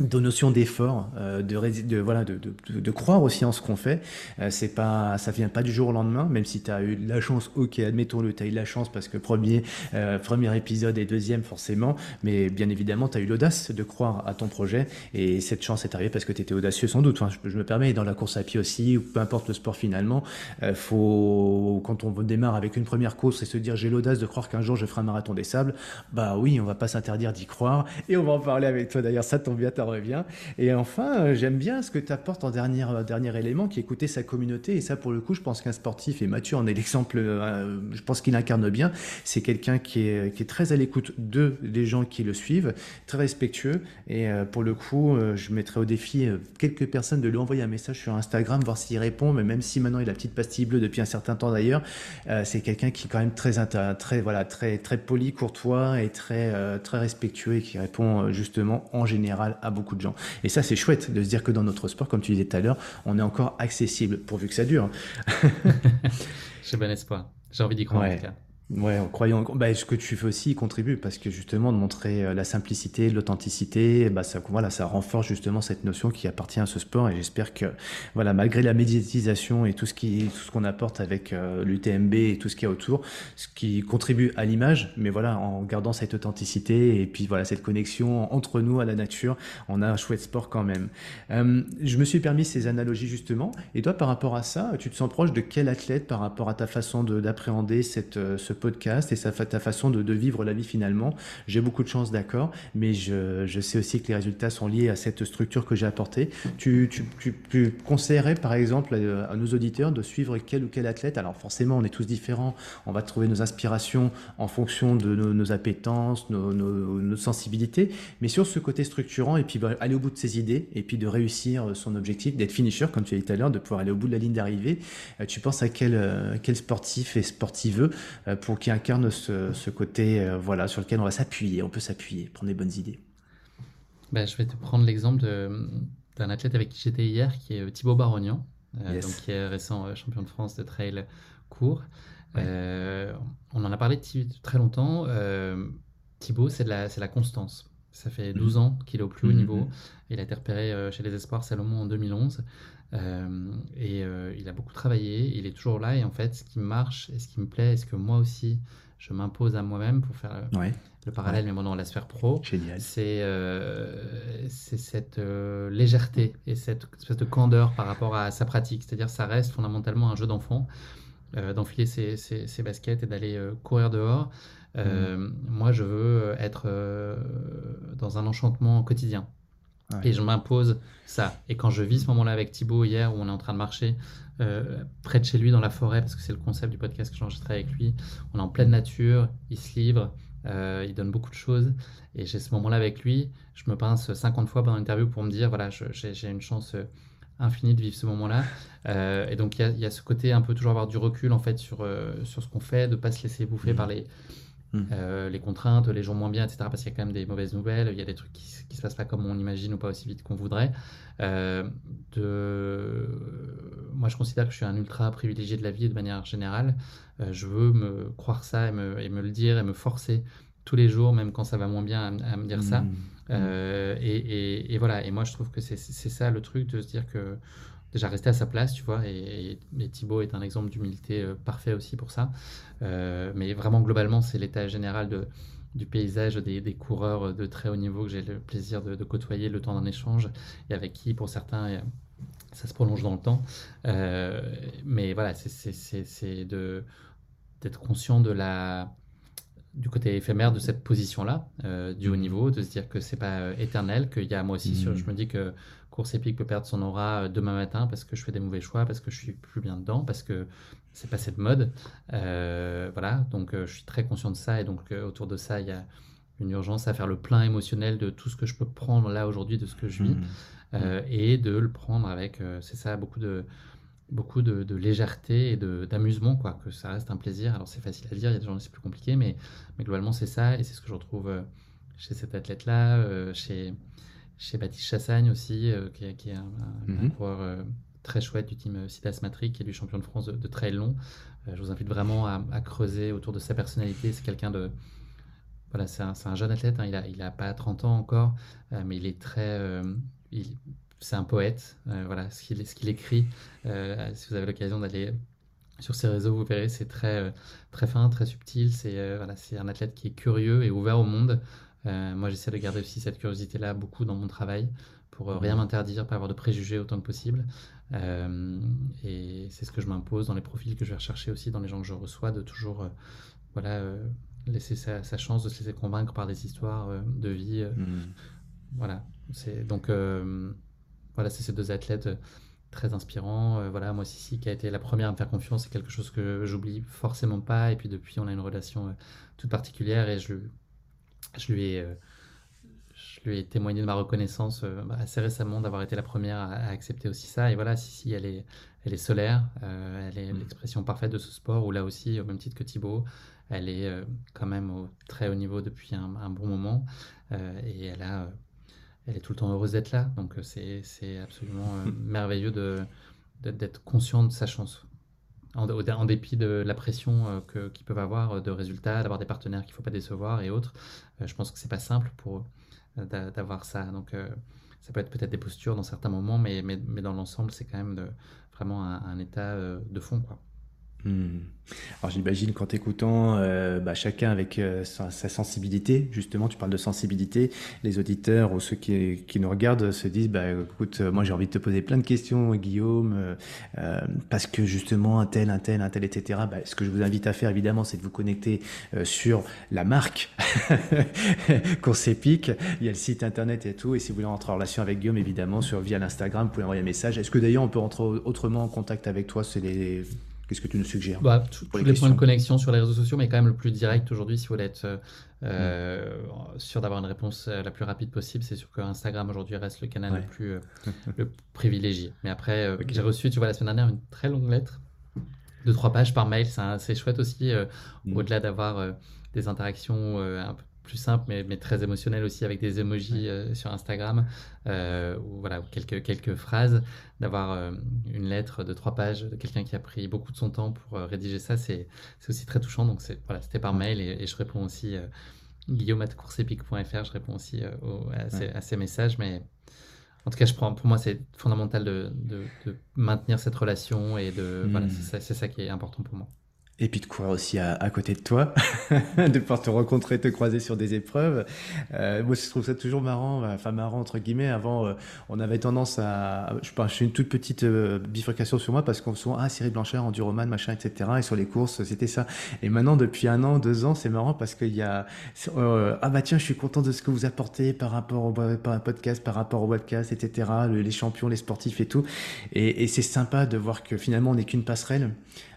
de notion d'effort, euh, de, de, voilà, de, de, de, croire aussi en ce qu'on fait. Euh, c'est pas, ça vient pas du jour au lendemain, même si tu as eu la chance, ok, admettons-le, tu as eu la chance parce que premier, euh, premier épisode et deuxième forcément, mais bien évidemment, tu as eu l'audace de croire à ton projet et cette chance est arrivée parce que tu étais audacieux sans doute. Enfin, je, me permets, dans la course à pied aussi, ou peu importe le sport finalement, euh, faut, quand on démarre avec une première course et se dire j'ai l'audace de croire qu'un jour je ferai un marathon des sables, bah oui, on va pas s'interdire d'y croire et on va en parler avec toi d'ailleurs, ça tombe bien, revient. Et enfin, euh, j'aime bien ce que tu apportes en dernier, euh, dernier élément, qui est écouter sa communauté. Et ça, pour le coup, je pense qu'un sportif, et Mathieu en est l'exemple, euh, je pense qu'il incarne bien, c'est quelqu'un qui est, très à l'écoute de des gens qui le suivent, très respectueux. Et pour le coup, je mettrai au défi quelques personnes de lui envoyer un message sur Instagram, voir s'il répond. Mais même si maintenant il a la petite pastille bleue depuis un certain temps d'ailleurs, c'est quelqu'un qui est quand même très, très, voilà, très, très poli, courtois et très, très respectueux et qui répond justement en général à beaucoup de gens. Et ça, c'est chouette de se dire que dans notre sport, comme tu disais tout à l'heure, on est encore accessible, pourvu que ça dure. J'ai bon espoir. J'ai envie d'y croire en tout cas. Ouais, en croyant. Bah, ce que tu fais aussi contribue parce que justement de montrer euh, la simplicité, l'authenticité, bah ça, voilà, ça renforce justement cette notion qui appartient à ce sport. Et j'espère que, voilà, malgré la médiatisation et tout ce qui, tout ce qu'on apporte avec euh, l'UTMB et tout ce qu'il y a autour, ce qui contribue à l'image, mais voilà, en gardant cette authenticité et puis voilà cette connexion entre nous à la nature, on a un chouette sport quand même. Euh, je me suis permis ces analogies justement. Et toi, par rapport à ça, tu te sens proche de quel athlète par rapport à ta façon d'appréhender cette ce podcast et fait ta façon de, vivre la vie finalement. J'ai beaucoup de chance, d'accord, mais je, je, sais aussi que les résultats sont liés à cette structure que j'ai apportée. Tu, tu, tu, conseillerais par exemple à, nos auditeurs de suivre quel ou quel athlète? Alors forcément, on est tous différents, on va trouver nos inspirations en fonction de nos, appétences, nos, nos, sensibilités, mais sur ce côté structurant et puis bah, aller au bout de ses idées et puis de réussir son objectif, d'être finisher comme tu as dit tout à l'heure, de pouvoir aller au bout de la ligne d'arrivée. Euh, tu penses à quel, euh, quel sportif et sportiveux euh, pour qui incarne ce, côté euh, voilà, sur lequel on va s'appuyer, on peut s'appuyer, prendre des bonnes idées. Ben, je vais te prendre l'exemple d'un athlète avec qui j'étais hier, qui est euh, Thibaut Barognan, euh, donc, qui est récent champion de France de trail court. on en a parlé très longtemps. Thibaut, c'est la, la constance. Ça fait 12 mhm. ans qu'il est au plus haut mhm, niveau. Mhm. Il a été repéré chez les Espoirs Salomon en 2011. Euh, et euh, il a beaucoup travaillé, il est toujours là. Et en fait, ce qui marche et ce qui me plaît, est ce que moi aussi, je m'impose à moi-même pour faire euh, le parallèle, mais maintenant dans la sphère pro, c'est cette légèreté et cette espèce de candeur par rapport à sa pratique. C'est-à-dire, ça reste fondamentalement un jeu d'enfant. d'enfiler ses, ses, baskets et d'aller courir dehors. Mmh. Moi, je veux être dans un enchantement quotidien. Et je m'impose ça. Et quand je vis ce moment-là avec Thibaut hier, où on est en train de marcher euh, près de chez lui dans la forêt, parce que c'est le concept du podcast que j'enregistrais avec lui, on est en pleine nature, il se livre, euh, il donne beaucoup de choses. Et j'ai ce moment-là avec lui, je me pince 50 fois pendant l'interview pour me dire, voilà, j'ai une chance euh, infinie de vivre ce moment-là. et donc il y, y, a ce côté un peu toujours avoir du recul en fait sur, sur ce qu'on fait, de ne pas se laisser bouffer mmh. par les Mm. Euh, les contraintes, les jours moins bien, etc. Parce qu'il y a quand même des mauvaises nouvelles, il y a des trucs qui, qui se passent pas comme on imagine ou pas aussi vite qu'on voudrait. Euh, de... moi, je considère que je suis un ultra privilégié de la vie de manière générale. je veux me croire ça et me, et me, le dire et me forcer tous les jours, même quand ça va moins bien, à, me dire ça. Mmh. Mmh. Et, et, voilà. Et moi, je trouve que c'est ça le truc de se dire que déjà rester à sa place, tu vois. Et, et Thibaut est un exemple d'humilité parfait aussi pour ça. mais vraiment, globalement, c'est l'état général de du paysage des, coureurs de très haut niveau que j'ai le plaisir de, côtoyer le temps d'un échange et avec qui, pour certains, euh, ça se prolonge dans le temps. Euh, mais voilà, c'est d'être conscient de la, du côté éphémère de cette position-là, euh, du haut mmh. niveau, de se dire que c'est pas éternel, qu'il y a moi aussi, mmh. je me dis que course épique peut perdre son aura demain matin parce que je fais des mauvais choix, parce que je suis plus bien dedans, parce que c'est passé de mode. Euh, voilà, donc euh, je suis très conscient de ça et donc euh, autour de ça, il y a une urgence à faire le plein émotionnel de tout ce que je peux prendre là aujourd'hui de ce que je vis mmh. et de le prendre avec, c'est ça, beaucoup de beaucoup de, légèreté et d'amusement, quoi, que ça reste un plaisir. Alors c'est facile à dire, il y a des gens c'est plus compliqué, mais, mais globalement c'est ça et c'est ce que je retrouve chez cet athlète-là, chez, chez Baptiste Chassagne aussi, qui, qui, est un, un, mmh. coureur très chouette du team Sidas Matrix, qui est du champion de France de, trail long. Euh, je vous invite vraiment à, creuser autour de sa personnalité. C'est quelqu'un de. Voilà, c'est un, jeune athlète, hein. il n'a il a pas 30 ans encore, euh, mais il est très. Euh, c'est un poète. voilà, ce qu'il qu'il écrit, si vous avez l'occasion d'aller sur ses réseaux, vous verrez, c'est très, très fin, très subtil. C'est voilà, un athlète qui est curieux et ouvert au monde. Moi, j'essaie de garder aussi cette curiosité-là beaucoup dans mon travail pour rien m'interdire, pas avoir de préjugés autant que possible. Euh, et c'est ce que je m'impose dans les profils que je vais rechercher aussi dans les gens que je reçois, de toujours euh, voilà, euh, laisser sa, chance de se laisser convaincre par des histoires de vie. Mm. Voilà. C'est, donc, voilà, c'est ces deux athlètes très inspirants. voilà, moi, Sissi, qui a été la première à me faire confiance, c'est quelque chose que j'oublie forcément pas. Et puis, depuis, on a une relation toute particulière et je, je lui ai je lui ai témoigné de ma reconnaissance euh, bah, assez récemment d'avoir été la première à, accepter aussi ça. Et voilà, si, si elle est, elle est solaire, euh, elle est mm. l'expression parfaite de ce sport, où là aussi, au même titre que Thibaut, elle est euh, quand même au très haut niveau depuis un, bon moment. et elle, a, elle est tout le temps heureuse d'être là. Donc c'est absolument merveilleux de, d'être conscient de sa chance. En, dépit de la pression qu'ils peuvent avoir de résultats, d'avoir des partenaires qu'il ne faut pas décevoir et autres. je pense que c'est pas simple pour d'avoir ça. Donc, euh, ça peut être peut-être des postures dans certains moments, mais, mais, dans l'ensemble, c'est quand même vraiment un, un état euh, de fond. Quoi. Hmm. Alors j'imagine qu'en t'écoutant, euh, bah, chacun avec euh, sa, sensibilité, justement, tu parles de sensibilité, les auditeurs ou ceux qui, nous regardent se disent, bah, écoute, euh, moi j'ai envie de te poser plein de questions, Guillaume, parce que justement, un tel, un tel, un tel, etc. Bah, ce que je vous invite à faire, évidemment, c'est de vous connecter sur la marque Course Épique. Il y a le site internet et tout. Et si vous voulez rentrer en relation avec Guillaume, évidemment, sur, via l'Instagram, vous pouvez envoyer un message. Est-ce que d'ailleurs on peut rentrer autrement en contact avec toi? Qu'est-ce que tu nous suggères bah, Tous les, points de connexion sur les réseaux sociaux, mais quand même le plus direct aujourd'hui, si vous voulez être euh, mm. sûr d'avoir une réponse euh, la plus rapide possible, c'est sûr que Instagram aujourd'hui reste le canal le plus euh, le privilégié. Mais après, j'ai reçu, tu vois, la semaine dernière, une très longue lettre de trois pages par mail. C'est chouette aussi, mm. au-delà d'avoir des interactions un peu plus simple, mais, mais, très émotionnel aussi, avec des emojis euh, sur Instagram, euh, ou voilà, quelques, quelques phrases, d'avoir euh, une lettre de trois pages de quelqu'un qui a pris beaucoup de son temps pour rédiger ça, c'est aussi très touchant. Donc voilà, c'était par mail et, je réponds aussi, guillaume.courseepic.fr, je réponds aussi à, ces, messages, mais en tout cas, je prends, pour moi, c'est fondamental de, de, maintenir cette relation et de, voilà, hmm. c'est ça qui est important pour moi. Et puis de courir aussi à, à côté de toi, de pouvoir te rencontrer, te croiser sur des épreuves. Euh, moi, je trouve ça toujours marrant, enfin marrant entre guillemets. Avant, euh, on avait tendance à, je pense, une toute petite euh, bifurcation sur moi parce qu'on souvent ah Cyril Blanchard, enduroman, machin, etc. Et sur les courses, c'était ça. Et maintenant, depuis un an, deux ans, c'est marrant parce qu'il y a euh, ah bah tiens, je suis content de ce que vous apportez par rapport au podcast, par rapport au podcast, etc. les champions, les sportifs et tout. Et, et c'est sympa de voir que finalement, on n'est qu'une passerelle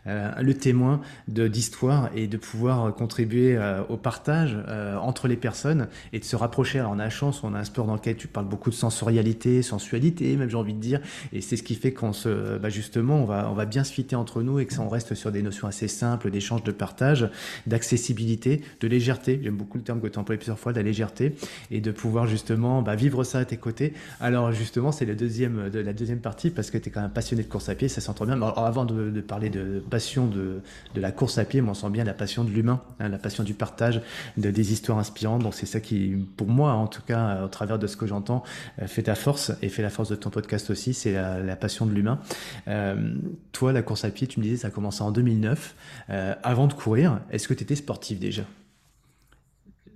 le témoin d'histoire et de pouvoir contribuer au partage entre les personnes et de se rapprocher. Alors on a la chance, on a un sport dans lequel tu parles beaucoup de sensorialité, sensualité, même j'ai envie de dire, et c'est ce qui fait qu'on se, bah justement, on va, on va bien se fitter entre nous et que ça on reste sur des notions assez simples d'échange, de partage, d'accessibilité, de légèreté. J'aime beaucoup le terme que tu as employé plusieurs fois, de la légèreté, et de pouvoir justement bah, vivre ça à tes côtés. Alors justement, c'est la deuxième, de la deuxième partie parce que tu es quand même passionné de course à pied, ça s'entend bien. Alors, avant de, parler de de, la course à pied, on sent bien la passion de l'humain, hein, la passion du partage, de, des histoires inspirantes. Donc c'est ça qui, pour moi en tout cas, au travers de ce que j'entends, euh, fait ta force et fait la force de ton podcast aussi, c'est la, passion de l'humain. Euh, toi, la course à pied, tu me disais, ça a commencé en 2009. Euh, avant de courir, est-ce que tu étais sportif déjà?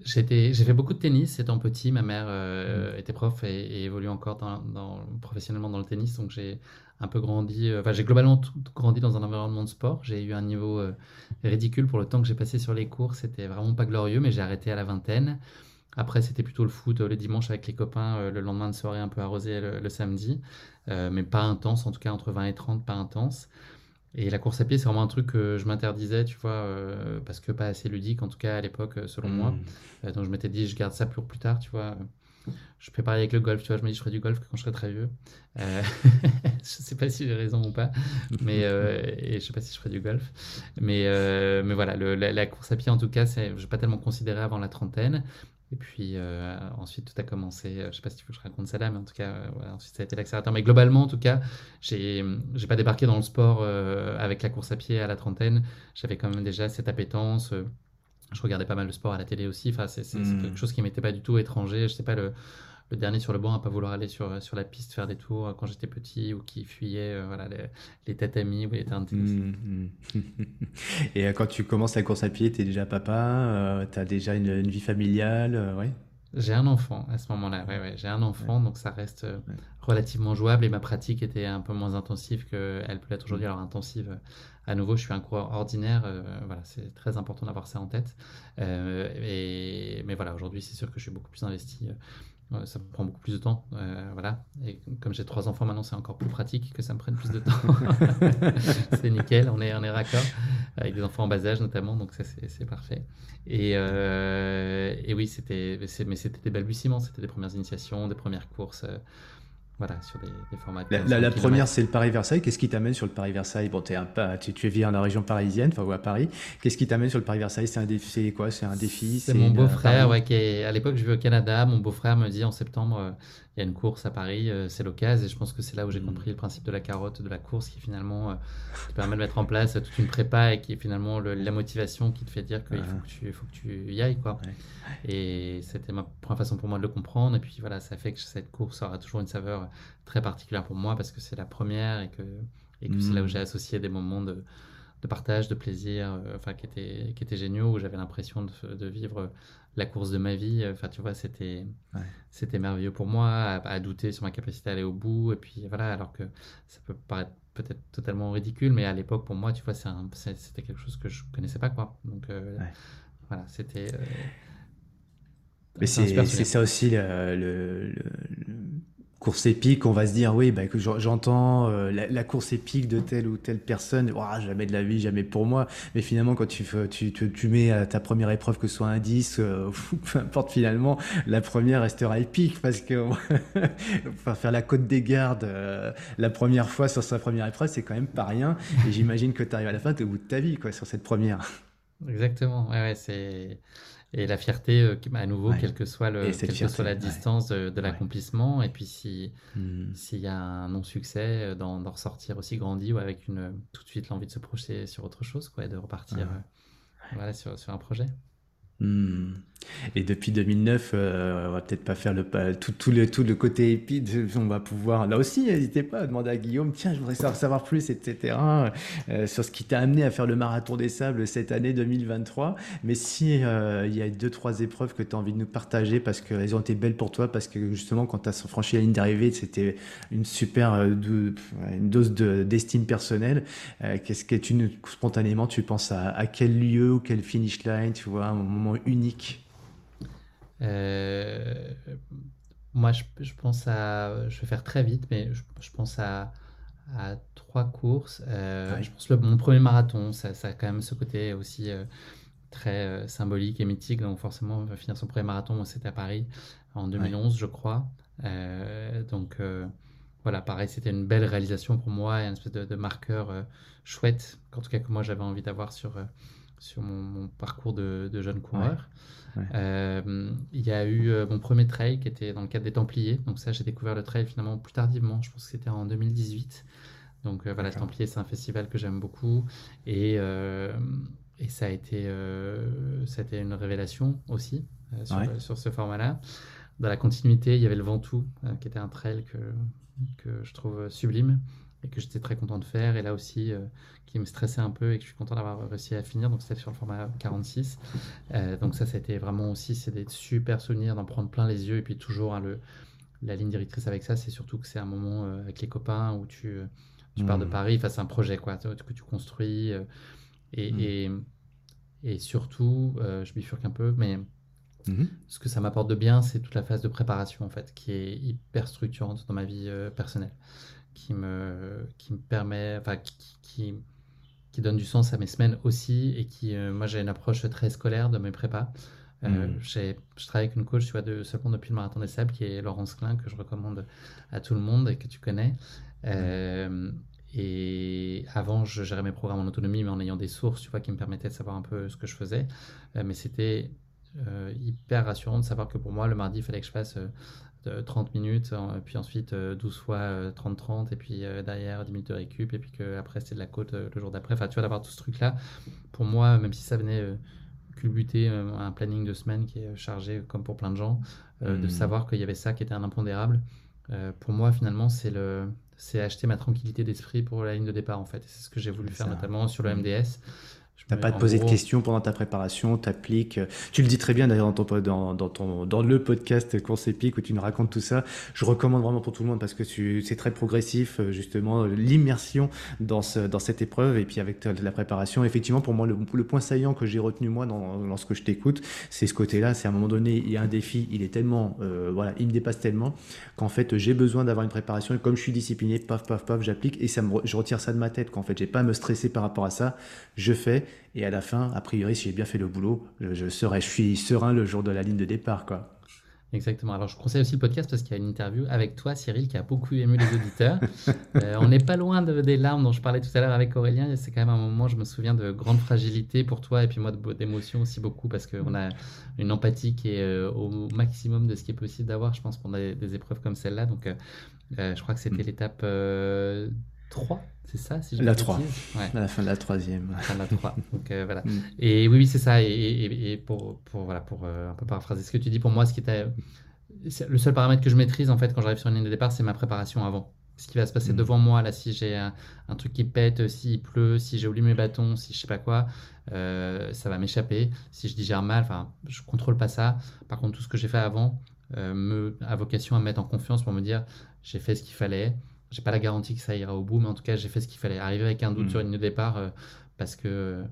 J'ai fait beaucoup de tennis étant petit. Ma mère euh, était prof et, évolue encore professionnellement dans le tennis. Donc j'ai un peu grandi, euh, enfin j'ai globalement tout, grandi dans un environnement de sport. J'ai eu un niveau euh, ridicule pour le temps que j'ai passé sur les cours. C'était vraiment pas glorieux, mais j'ai arrêté à la vingtaine. Après, c'était plutôt le foot le dimanche avec les copains, le lendemain de soirée un peu arrosé le, le samedi, mais pas intense, en tout cas entre 20 et 30, pas intense. Et la course à pied, c'est vraiment un truc que je m'interdisais, tu vois, euh, parce que pas assez ludique, en tout cas à l'époque, euh, selon moi. Hmm. Euh, donc je m'étais dit, je garde ça pour plus tard, tu vois. Je fais pareil avec le golf, tu vois, je me dis, je ferai du golf quand je serai très vieux. je sais pas si j'ai raison ou pas, mais et je sais pas si je ferai du golf. Mais, mais voilà, la, la, course à pied, en tout cas, je n'ai pas tellement considéré avant la trentaine. Et puis euh, ensuite, tout a commencé. Euh, je ne sais pas si tu veux que je raconte ça là, mais en tout cas, euh, ensuite ça a été l'accélérateur. Mais globalement, en tout cas, j'ai n'ai pas débarqué dans le sport avec la course à pied à la trentaine. J'avais quand même déjà cette appétence. je regardais pas mal de sport à la télé aussi. Enfin, c'est mmh. quelque chose qui m'était pas du tout étranger. Je sais pas le le dernier sur le banc à pas vouloir aller sur, sur la piste faire des tours euh, quand j'étais petit ou qui fuyait euh, voilà, les, les tatamis ou les. Mmh, mmh. Et euh, quand tu commences la course à pied, tu es déjà papa, tu as déjà une, vie familiale, ouais j'ai un enfant à ce moment-là, ouais, ouais, j'ai un enfant, donc ça reste relativement jouable et ma pratique était un peu moins intensive qu'elle peut être aujourd'hui. Alors intensive, à nouveau, je suis un coureur ordinaire, voilà, c'est très important d'avoir ça en tête. et, mais voilà, aujourd'hui, c'est sûr que je suis beaucoup plus investi ça me prend beaucoup plus de temps. Euh, voilà. Et comme j'ai trois enfants maintenant, c'est encore plus pratique que ça me prenne plus de temps. c'est nickel, on est, on est raccord. Avec des enfants en bas âge notamment, donc ça c'est parfait. Et, euh, et oui, c'était mais c'était des balbutiements, c'était des premières initiations, des premières courses. Voilà, sur des, formats. La, première, c'est le Paris-Versailles. Qu'est-ce qui t'amène sur le Paris-Versailles? Bon, es un, tu, tu vis dans la région parisienne, enfin, ou à Paris. Qu'est-ce qui t'amène sur le Paris-Versaille C'est un défi, quoi? C'est un défi? C'est mon beau-frère, ouais, qui est, à l'époque, je vis au Canada. Mon beau-frère me dit en septembre, euh, il y a une course à Paris, euh, c'est l'occasion. Et je pense que c'est là où j'ai mm. compris le principe de la carotte, de la course, qui finalement euh, te permet de mettre en place toute une prépa et qui est finalement la motivation qui te fait dire qu'il faut, que tu, faut que tu y ailles. Quoi. Et c'était ma première façon pour moi de le comprendre. Et puis voilà, ça fait que cette course aura toujours une saveur très particulière pour moi parce que c'est la première et que, et que c'est là où mm. j'ai associé des moments de, de partage, de plaisir, euh, enfin qui étaient, qui étaient géniaux, où j'avais l'impression de, de, vivre la course de ma vie. Enfin, tu vois, c'était c'était merveilleux pour moi, à, douter sur ma capacité à aller au bout. Et puis voilà, alors que ça peut paraître peut-être totalement ridicule, mais à l'époque, pour moi, tu vois, c'était quelque chose que je connaissais pas, quoi. Donc euh, voilà, c'était. Euh, mais c'est ça aussi le course épique, on va se dire oui, bah, j'entends euh, la, course épique de telle ou telle personne, jamais de la vie, jamais pour moi. Mais finalement, quand tu, tu, tu, mets à ta première épreuve, que ce soit un 10, euh, peu importe finalement, la première restera épique parce que faire la côte des gardes euh, la première fois sur sa première épreuve, c'est quand même pas rien. Et j'imagine que tu arrives à la fin, au bout de ta vie quoi, sur cette première. Exactement, ouais, ouais c'est et la fierté, euh, à nouveau, quelle que soit, le, quelle que soit la distance de, l'accomplissement. Et puis, si, hmm. s'il y a un non-succès, euh, d'en, ressortir aussi grandi ou avec une, tout de suite l'envie de se projeter sur autre chose, quoi, et de repartir euh, voilà, sur, sur un projet. Hmm. Et depuis 2009, euh, on va peut-être pas faire le, tout, tout, le, tout le côté épique. On va pouvoir, là aussi, n'hésitez pas à demander à Guillaume, tiens, je voudrais savoir, plus, etc., euh, sur ce qui t'a amené à faire le marathon des sables cette année 2023. Mais si euh, il y a deux, trois épreuves que tu as envie de nous partager parce qu'elles ont été belles pour toi, parce que justement, quand tu as franchi la ligne d'arrivée, c'était une super une dose d'estime personnelle. Qu'est-ce que tu, spontanément, tu penses à, à quel lieu ou quel finish line, tu vois, un moment unique? Euh, moi, je, pense à. Je vais faire très vite, mais je, pense à, à trois courses. Je pense que mon premier marathon, ça, ça, a quand même ce côté aussi très symbolique et mythique. Donc forcément, finir son premier marathon, c'était à Paris en 2011, je crois. donc voilà, pareil, c'était une belle réalisation pour moi et un espèce de, marqueur chouette, en tout cas que moi j'avais envie d'avoir sur, sur mon, parcours de, jeune coureur. Euh, il y a eu euh, mon premier trail qui était dans le cadre des Templiers. Donc ça, j'ai découvert le trail finalement plus tardivement. Je pense que c'était en 2018. Donc euh, voilà, les Templiers, c'est un festival que j'aime beaucoup. Et, et ça, a été, ça a été une révélation aussi sur, sur, ce format-là. Dans la continuité, il y avait le Ventoux, qui était un trail que, que je trouve sublime et que j'étais très content de faire. Et là aussi, qui me stressait un peu et que je suis content d'avoir réussi à finir. Donc c'était sur le format 46. Euh, donc ça, ça a été vraiment aussi, c'est des super souvenirs, d'en prendre plein les yeux. Et puis toujours, hein, le, la ligne directrice avec ça, c'est surtout que c'est un moment euh, avec les copains où tu, euh, pars de mmh. Paris, face à un projet quoi, que tu construis. Et, mmh. et, et, surtout, je bifurque un peu, mais mmh. ce que ça m'apporte de bien, c'est toute la phase de préparation en fait, qui est hyper structurante dans ma vie personnelle, qui me, qui me permet, enfin, qui, qui qui donne du sens à mes semaines aussi et qui, euh, moi, j'ai une approche très scolaire de mes prépas. Euh, mm. Je travaille avec une coach tu vois, de, seulement depuis le Marathon des Sables, qui est Laurence Klein, que je recommande à tout le monde et que tu connais. Euh, et avant, je gérais mes programmes en autonomie, mais en ayant des sources, tu vois, qui me permettaient de savoir un peu ce que je faisais. mais c'était hyper rassurant de savoir que pour moi, le mardi, il fallait que je fasse 30 minutes, hein, puis ensuite 12 euh, fois 30-30, euh, et puis euh, derrière 10 minutes de récup, et puis qu'après c'était de la côte le jour d'après. Enfin, tu vois, d'avoir tout ce truc-là, pour moi, même si ça venait culbuter un planning de semaine qui est chargé comme pour plein de gens, de hmm. savoir qu'il y avait ça qui était un impondérable, pour moi, finalement, c'est le c'est acheter ma tranquillité d'esprit pour la ligne de départ, en fait. C'est ce que j'ai voulu faire, notamment sur le MDS. Tu n'as pas à te poser de questions pendant ta préparation, t'appliques. Tu le dis très bien d'ailleurs dans, ton, dans, dans, ton, dans le podcast Course épique où tu nous racontes tout ça. Je recommande vraiment pour tout le monde parce que c'est très progressif, euh, justement, l'immersion dans, ce, dans cette épreuve et puis avec la préparation. Effectivement, pour moi, le, le point saillant que j'ai retenu moi dans, lorsque je t'écoute, c'est ce côté-là. C'est à un moment donné, il y a un défi, il est tellement, euh, voilà, il me dépasse tellement qu'en fait, j'ai besoin d'avoir une préparation et comme je suis discipliné, paf, paf, paf, j'applique et ça me, je retire ça de ma tête. Qu'en fait, j'ai pas à me stresser par rapport à ça. Je fais et à la fin, a priori, si j'ai bien fait le boulot, je, serai, je suis serein le jour de la ligne de départ. Quoi. Exactement. Alors, je conseille aussi le podcast parce qu'il y a une interview avec toi, Cyril, qui a beaucoup ému les auditeurs. Euh, on n'est pas loin de, des larmes dont je parlais tout à l'heure avec Aurélien. C'est quand même un moment, je me souviens, de grande fragilité pour toi et puis moi d'émotion aussi beaucoup parce qu'on a une empathie qui est euh, au maximum de ce qui est possible d'avoir, je pense, pendant des, des épreuves comme celle-là. Donc, euh, je crois que c'était mm. l'étape 3, c'est ça si je La 3, ouais. à la fin de la troisième. À la fin de la 3. Donc, euh, voilà. Mm. Et oui, oui c'est ça. Et, et, pour, pour, voilà, pour euh, un peu paraphraser ce que tu dis, pour moi, ce qui était le seul paramètre que je maîtrise en fait quand j'arrive sur une ligne de départ, c'est ma préparation avant. Ce qui va se passer mm. devant moi, là, si j'ai un, truc qui pète, s'il pleut, si j'ai oublié mes bâtons, si je sais pas quoi, euh, ça va m'échapper. Si je digère mal, enfin, je contrôle pas ça. Par contre, tout ce que j'ai fait avant me, a vocation à me mettre en confiance pour me dire j'ai fait ce qu'il fallait, j'ai pas la garantie que ça ira au bout, mais en tout cas, j'ai fait ce qu'il fallait. Arriver avec un doute mm. sur une ligne de départ euh, parce que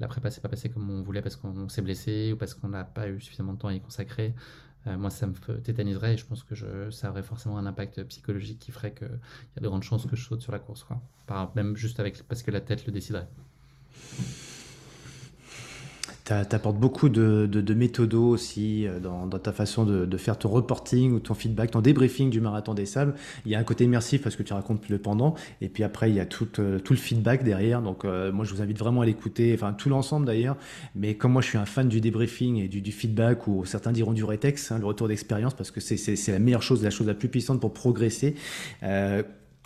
la prépa s'est pas passée comme on voulait, parce qu'on s'est blessé ou parce qu'on n'a pas eu suffisamment de temps à y consacrer. Euh, moi, ça me tétaniserait et je pense que je, ça aurait forcément un impact psychologique qui ferait qu'il y a de grandes chances que je saute sur la course. Quoi. même juste avec, parce que la tête le déciderait. Tu apportes beaucoup de, de, méthodos aussi euh, dans, ta façon de, faire ton reporting ou ton feedback, ton débriefing du marathon des sables. Il y a un côté immersif parce que tu racontes le pendant, et puis après il y a tout, euh, tout le feedback derrière. Donc euh, moi je vous invite vraiment à l'écouter, enfin tout l'ensemble d'ailleurs. Mais comme moi je suis un fan du débriefing et du, feedback, ou certains diront du rétex, hein, le retour d'expérience, parce que c'est la meilleure chose, la chose la plus puissante pour progresser.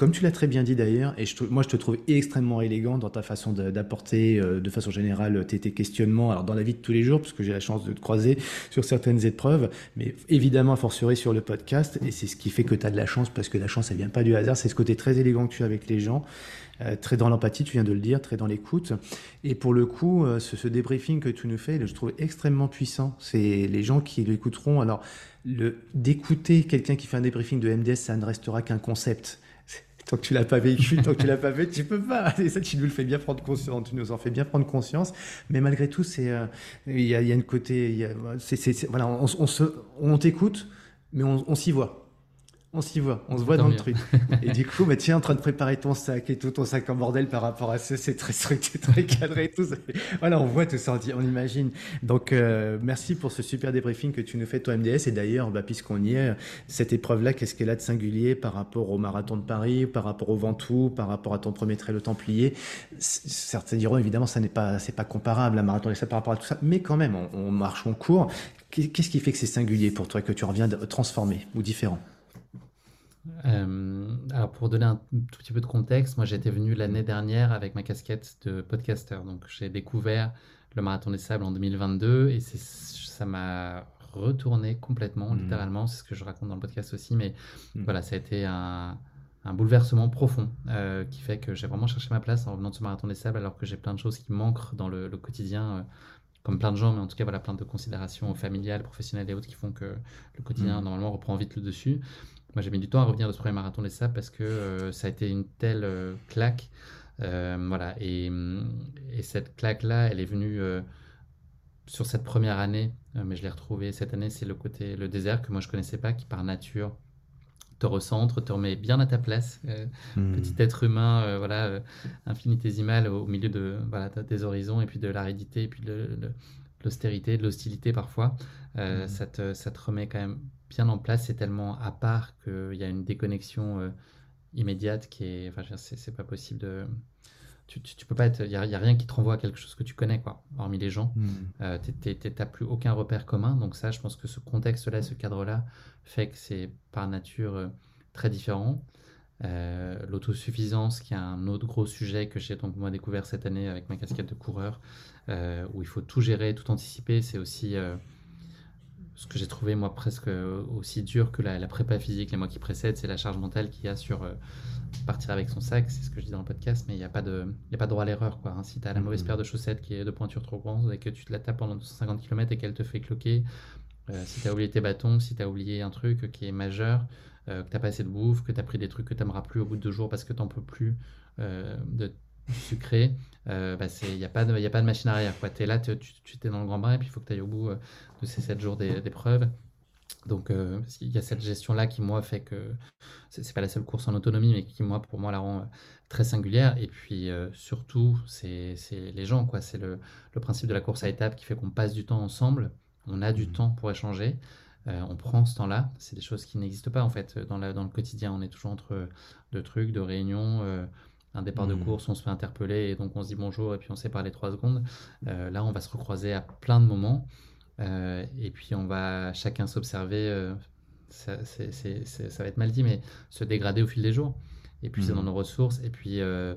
Comme tu l'as très bien dit d'ailleurs, et moi je te trouve extrêmement élégant dans ta façon d'apporter euh, de, façon générale tes, questionnements, alors dans la vie de tous les jours, parce que j'ai la chance de te croiser sur certaines épreuves, mais évidemment fortiori sur le podcast, et c'est ce qui fait que tu as de la chance, parce que la chance elle vient pas du hasard, c'est ce côté très élégant que tu as avec les gens, euh, très dans l'empathie, tu viens de le dire, très dans l'écoute. Et pour le coup, euh, ce, ce, débriefing que tu nous fais, je trouve extrêmement puissant. C'est les gens qui l'écouteront. Alors, d'écouter quelqu'un qui fait un débriefing de MDS, ça ne restera qu'un concept. Tant que tu l'as pas vécu, tant que tu l'as pas fait, tu peux pas. Et ça, tu nous le fais bien prendre conscience, tu nous en fais bien prendre conscience. Mais malgré tout, c'est, euh, il y, a, y, a, une côté, y a, c'est, voilà, on, on, se, on t'écoute, mais on s'y voit. On s'y voit, on se voit dans le truc. Et du coup, bah, tu es en train de préparer ton sac et tout, ton sac en bordel par rapport à ça, c'est très structuré, très cadré, tout ça. Voilà, on voit tout ça, on imagine. Donc, euh, merci pour ce super débriefing que tu nous fais, toi, MDS. Et d'ailleurs, bah, puisqu'on y est, cette épreuve-là, qu'est-ce qu'elle a de singulier par rapport au marathon de Paris, par rapport au Ventoux, par rapport à ton premier trail le Templier? Certains diront, évidemment, ça n'est pas, c'est pas comparable, la marathon et ça par rapport à tout ça, mais quand même, on, on marche, on court. Qu'est-ce qui fait que c'est singulier pour toi, que tu reviens transformé ou différent? Euh, alors pour donner un tout petit peu de contexte, moi j'étais venu l'année dernière avec ma casquette de podcaster. Donc j'ai découvert le Marathon des Sables en 2022 et ça m'a retourné complètement, mmh. littéralement. C'est ce que je raconte dans le podcast aussi. Mais mmh. voilà, ça a été un, bouleversement profond euh, qui fait que j'ai vraiment cherché ma place en revenant de ce Marathon des Sables alors que j'ai plein de choses qui manquent dans le, quotidien. Euh, comme plein de gens, mais en tout cas, voilà, plein de considérations familiales, professionnelles et autres qui font que le quotidien, mmh. normalement, reprend vite le dessus. Moi, j'ai mis du temps à revenir de ce premier marathon des sables parce que euh, ça a été une telle euh, claque. Euh, voilà. Et, et cette claque-là, elle est venue sur cette première année, mais je l'ai retrouvée cette année. C'est le côté, le désert que moi je connaissais pas, qui par nature te recentre, te remet bien à ta place, hmm. petit être humain, voilà, infinitésimal au milieu de voilà, des horizons et puis de l'aridité et puis de, l'austérité, de l'hostilité parfois. Hmm. ça, te, ça te remet quand même bien en place, c'est tellement à part qu'il y a une déconnexion euh, immédiate qui est. Enfin, c'est pas possible de. Tu, tu, peux pas être. Il n'y a, a, rien qui te renvoie à quelque chose que tu connais, quoi, hormis les gens. Hmm. Euh, tu n'as plus aucun repère commun. Donc, ça, je pense que ce contexte-là, ce cadre-là, fait que c'est par nature euh, très différent. L'autosuffisance, qui est un autre gros sujet que j'ai donc moi découvert cette année avec ma casquette de coureur, où il faut tout gérer, tout anticiper. C'est aussi ce que j'ai trouvé moi presque aussi dur que la, prépa physique les mois qui précèdent, c'est la charge mentale qu'il y a sur euh, partir avec son sac, c'est ce que je dis dans le podcast, mais il n'y a, pas de, a pas droit à l'erreur. quoi. Hein. Si tu as la mauvaise mm-hmm. paire de chaussettes qui est de pointure trop grande et que tu te la tapes pendant 250 km et qu'elle te fait cloquer, euh, si tu as oublié tes bâtons, si tu as oublié un truc qui est majeur, euh, que tu n'as pas assez de bouffe, que tu as pris des trucs que tu n'aimeras plus au bout de deux jours parce que tu n'en peux plus de sucré, il bah n'y a, pas de, a pas de machine arrière. Tu es là, tu, es dans le grand bain et puis il faut que tu ailles au bout de ces 7 jours d'épreuve. Donc euh, il y a cette gestion-là qui, moi, fait que c'est pas la seule course en autonomie, mais qui, moi, pour moi, la rend euh, très singulière. Et puis, euh, surtout, c'est les gens, quoi. C'est le, le, principe de la course à étapes qui fait qu'on passe du temps ensemble. On a du mmh. temps pour échanger. on prend ce temps-là. C'est des choses qui n'existent pas, en fait, dans, la, dans le quotidien. On est toujours entre deux trucs, de réunions. Un départ de mmh. course, on se fait interpeller et donc on se dit bonjour et puis on s'est parlé trois secondes. là, on va se recroiser à plein de moments. Euh, et puis on va chacun s'observer, euh, ça, va être mal dit, mais se dégrader au fil des jours, et puis c'est dans mmh. nos ressources, et puis euh,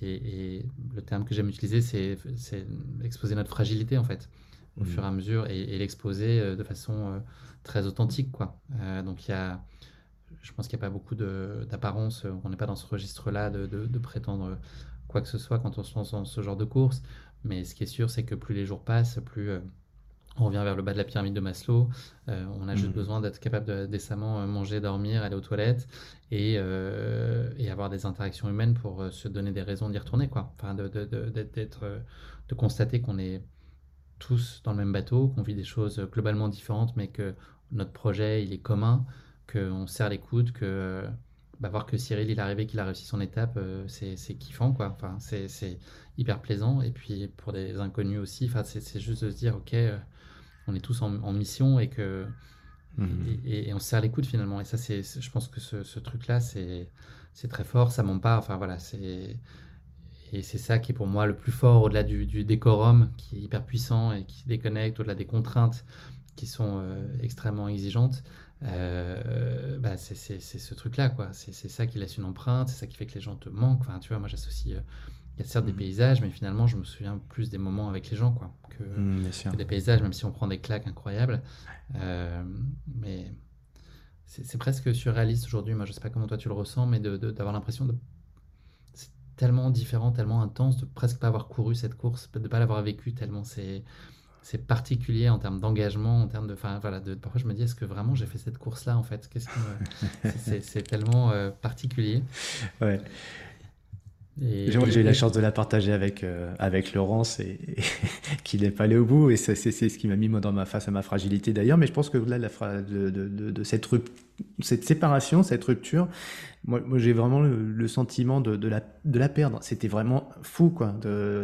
et, le terme que j'aime utiliser, c'est exposer notre fragilité en fait, au mmh. fur et à mesure, et, l'exposer de façon très authentique. Quoi. donc il y a, je pense qu'il n'y a pas beaucoup d'apparence, on n'est pas dans ce registre-là de, de, prétendre quoi que ce soit quand on se lance dans ce genre de course, mais ce qui est sûr, c'est que plus les jours passent, plus on revient vers le bas de la pyramide de Maslow. Euh, on a juste mmh. besoin d'être capable de décemment euh, manger, dormir, aller aux toilettes et, euh, et avoir des interactions humaines pour se donner des raisons d'y retourner. Quoi. Enfin, de, de, de, de constater qu'on est tous dans le même bateau, qu'on vit des choses globalement différentes, mais que notre projet, il est commun, qu'on serre les coudes, que bah, voir que Cyril, il est arrivé, qu'il a réussi son étape, c'est kiffant. Quoi. Enfin, c'est hyper plaisant. Et puis pour des inconnus aussi, enfin, c'est juste de se dire, ok on est tous en, mission et que mhm. et, on se serre les coudes finalement. Et ça, c'est, je pense que ce, truc-là, c'est, c'est très fort, ça m'en pas. Enfin voilà, c'est et c'est ça qui est pour moi le plus fort au-delà du, décorum qui est hyper puissant et qui déconnecte, au-delà des contraintes qui sont euh, extrêmement exigeantes. Euh, bah c'est, ce truc-là, quoi. C'est, ça qui laisse une empreinte, c'est ça qui fait que les gens te manquent. Enfin, tu vois, moi j'associe. Euh, il y a certes des mmh. paysages, mais finalement, je me souviens plus des moments avec les gens quoi, que, mmh, des paysages, même si on prend des claques incroyables. Euh, mais c'est presque surréaliste aujourd'hui. Moi, je sais pas comment toi tu le ressens, mais d'avoir l'impression de. C'est tellement différent, tellement intense de presque pas avoir couru cette course, de pas l'avoir vécu tellement c'est. C'est particulier en termes d'engagement, en termes de, enfin voilà, de, parfois je me dis est-ce que vraiment j'ai fait cette course-là en fait? Qu'est-ce que c'est tellement euh, particulier. Ouais. J'ai eu la chance de la partager avec, euh, avec Laurence et, qu'il n'est pas allé au bout. Et c'est ce qui m'a mis moi, dans ma face à ma fragilité d'ailleurs. Mais je pense que là, la, de, de, de, de cette, cette séparation, cette rupture, moi, moi j'ai vraiment le, sentiment de, la, de la perdre. C'était vraiment fou, quoi.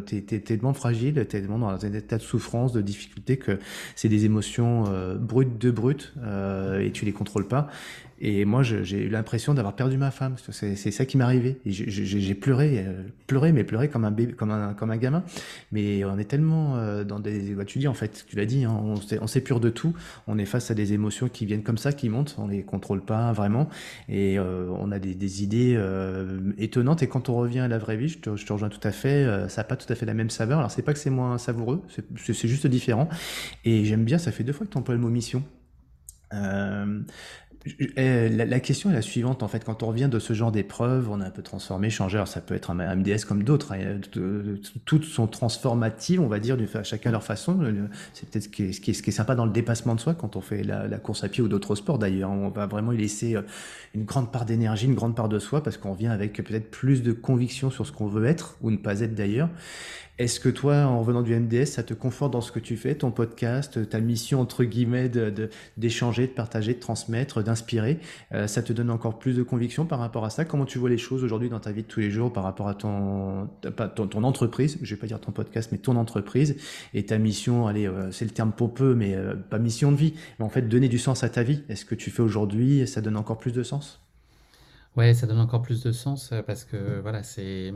T'es es, tellement fragile, t'es tellement dans un état de souffrance, de difficulté que c'est des émotions euh, brutes de brutes euh, et tu les contrôles pas. Et moi, j'ai eu l'impression d'avoir perdu ma femme. C'est ça qui m'est arrivé. J'ai pleuré, euh, pleuré, mais pleuré comme un bébé, comme un, comme un gamin. Mais on est tellement euh, dans des, bah, tu dis en fait, tu l'as dit, hein, on s'épure de tout. On est face à des émotions qui viennent comme ça, qui montent. On les contrôle pas vraiment, et euh, on a des, idées étonnantes. Et quand on revient à la vraie vie, je te, rejoins tout à fait. Ça n'a pas tout à fait la même saveur. Alors c'est pas que c'est moins savoureux, c'est juste différent. Et j'aime bien. Ça fait deux fois que tu emploies le mot mission. Eh, la, question est la suivante, en fait, quand on revient de ce genre d'épreuve, on a un peu transformé, changé, alors ça peut être un MDS comme d'autres, hein, toutes sont transformatives, on va dire, chacun leur façon. C'est peut-être ce qui, est, sympa dans le dépassement de soi quand on fait la, la course à pied ou d'autres sports d'ailleurs. On va vraiment y laisser euh, une grande part d'énergie, une grande part de soi, parce qu'on vient avec peut-être plus de conviction sur ce qu'on veut être ou ne pas être d'ailleurs. Est-ce que toi, en revenant du MDS, ça te conforte dans ce que tu fais, ton podcast, ta mission entre guillemets d'échanger, de, de, partager, de transmettre, d'inspirer euh, Ça te donne encore plus de conviction par rapport à ça? Comment tu vois les choses aujourd'hui dans ta vie de tous les jours par rapport à ton, ton, ton entreprise? Je vais pas dire ton podcast, mais ton entreprise et ta mission. Allez, euh, c'est le terme pompeux, mais euh, pas mission de vie, mais en fait donner du sens à ta vie. Est-ce que tu fais aujourd'hui Ça donne encore plus de sens? Ouais, ça donne encore plus de sens parce que voilà, c'est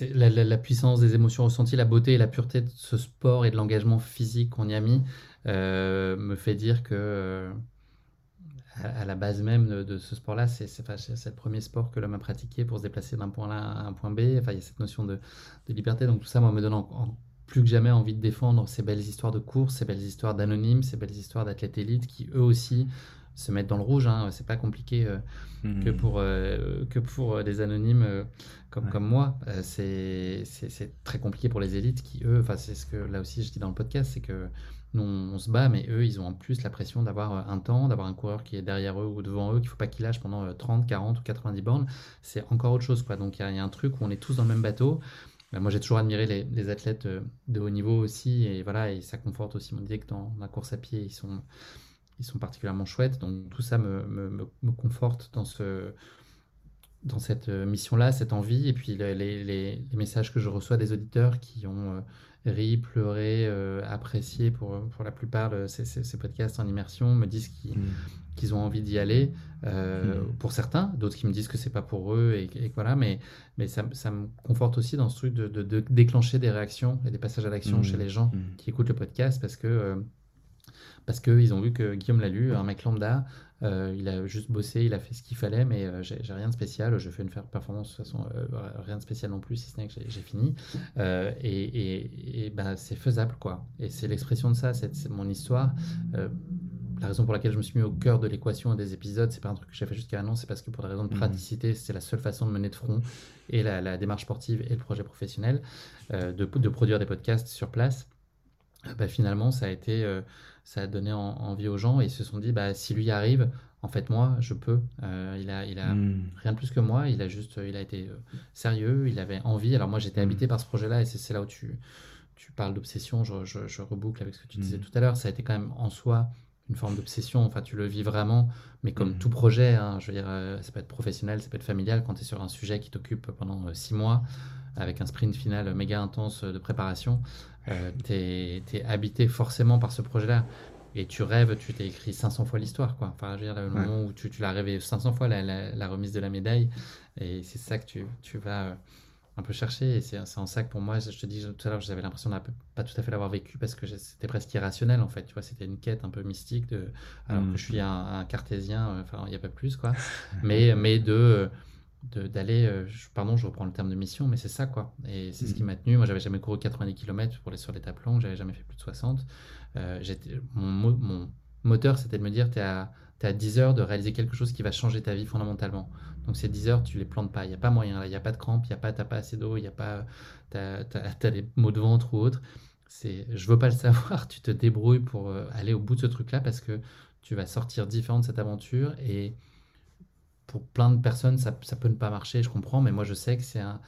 la, la, puissance des émotions ressenties, la beauté et la pureté de ce sport et de l'engagement physique qu'on y a mis euh, me fait dire que euh, à, la base même de, ce sport-là, c'est le premier sport que l'homme a pratiqué pour se déplacer d'un point A à un point B. Enfin, il y a cette notion de, liberté. Donc tout ça, moi, me donne plus que jamais envie de défendre ces belles histoires de course, ces belles histoires d'anonymes, ces belles histoires d'athlètes élites qui eux aussi se mettre dans le rouge. Hein. C'est pas compliqué euh, que hmm. pour, euh, que pour euh, des anonymes comme, comme moi. c'est très compliqué pour les élites qui, eux, enfin, c'est ce que là aussi je dis dans le podcast, c'est que nous on, se bat, mais eux, ils ont en plus la pression d'avoir un temps, d'avoir un coureur qui est derrière eux ou devant eux, qu'il faut pas qu'il lâche pendant 30, 40 ou 90 bornes. C'est encore autre chose. Quoi. Donc il y, y, a un truc où on est tous dans le même bateau. Moi, j'ai toujours admiré les, les, athlètes de haut niveau aussi, et voilà, et ça conforte aussi mon idée que dans la course à pied, ils sont, ils sont particulièrement chouettes. Donc tout ça me, me, me conforte dans, ce, dans cette euh, mission-là, cette envie. Et puis les, les, les, messages que je reçois des auditeurs qui ont euh, ri, pleuré, euh, apprécié pour, pour la plupart ces, ces, podcasts en immersion me disent qu'ils mm. qu'ils ont envie d'y aller. Mm. Pour certains, d'autres qui me disent que c'est pas pour eux. Et, et, voilà, mais, mais ça, ça, me conforte aussi dans ce truc de, de, déclencher des réactions et des passages à l'action mm. chez les gens qui écoutent le podcast parce que parce qu'ils ont vu que Guillaume l'a lu, un mec lambda, euh, il a juste bossé, il a fait ce qu'il fallait, mais euh, j'ai rien de spécial. Je fais une performance de toute façon, euh, rien de spécial non plus, si ce n'est que j'ai fini. et, et, bah, c'est faisable, quoi. Et c'est l'expression de ça, c'est mon histoire. la raison pour laquelle je me suis mis au cœur de l'équation des épisodes, c'est pas un truc que j'ai fait jusqu'à maintenant, c'est parce que pour des raisons de mmh. praticité, c'est la seule façon de mener de front et la, démarche sportive et le projet professionnel, de, de, produire des podcasts sur place. Bah, finalement, ça a été ça a donné envie aux gens. Et ils se sont dit bah si lui arrive en fait moi je peux. Euh, il a il a hmm. rien de plus que moi. Il a juste il a été euh, sérieux. Il avait envie. Alors moi j'étais hmm. habité par ce projet là et c'est là où tu tu parles d'obsession. Je, je, reboucle avec ce que tu disais hmm. tout à l'heure. Ça a été quand même en soi une forme d'obsession. Enfin tu le vis vraiment. Mais comme tout projet hein, je veux dire euh, ça peut être professionnel ça peut être familial. Quand tu es sur un sujet qui t'occupe pendant six mois avec un sprint final méga intense de préparation euh, tu es, habité forcément par ce projet-là. Et tu rêves, tu t'es écrit 500 fois l'histoire, quoi. Enfin, je veux dire, le moment où tu, tu l'as rêvé 500 fois, la, remise de la médaille. Et c'est ça que tu, tu vas euh, un peu chercher. Et c'est en ça que pour moi, je te dis tout à l'heure, j'avais l'impression de pas tout à fait l'avoir vécu parce que c'était presque irrationnel, en fait. Tu vois, c'était une quête un peu mystique, de, alors que je suis un, cartésien, euh, enfin, il n'y a pas plus, quoi. mais, mais de d'aller, euh, pardon, je reprends le terme de mission, mais c'est ça quoi. Et c'est ce qui mm. m'a tenu. Moi, j'avais jamais couru 90 km pour les sur l'étape longue, j'avais jamais fait plus de 60. Euh, mon, mon, moteur, c'était de me dire, tu es à, à 10 heures de réaliser quelque chose qui va changer ta vie fondamentalement. Donc ces 10 heures, tu les plantes pas. Il n'y a pas moyen, il n'y a pas de crampe, il n'y a pas, pas assez d'eau, il n'y a pas, tu as, des maux de ventre ou autre. C'est, je veux pas le savoir, tu te débrouilles pour euh, aller au bout de ce truc-là parce que tu vas sortir différent de cette aventure et pour plein de personnes, ça, ça, peut ne pas marcher, je comprends, mais moi je sais que c'est un,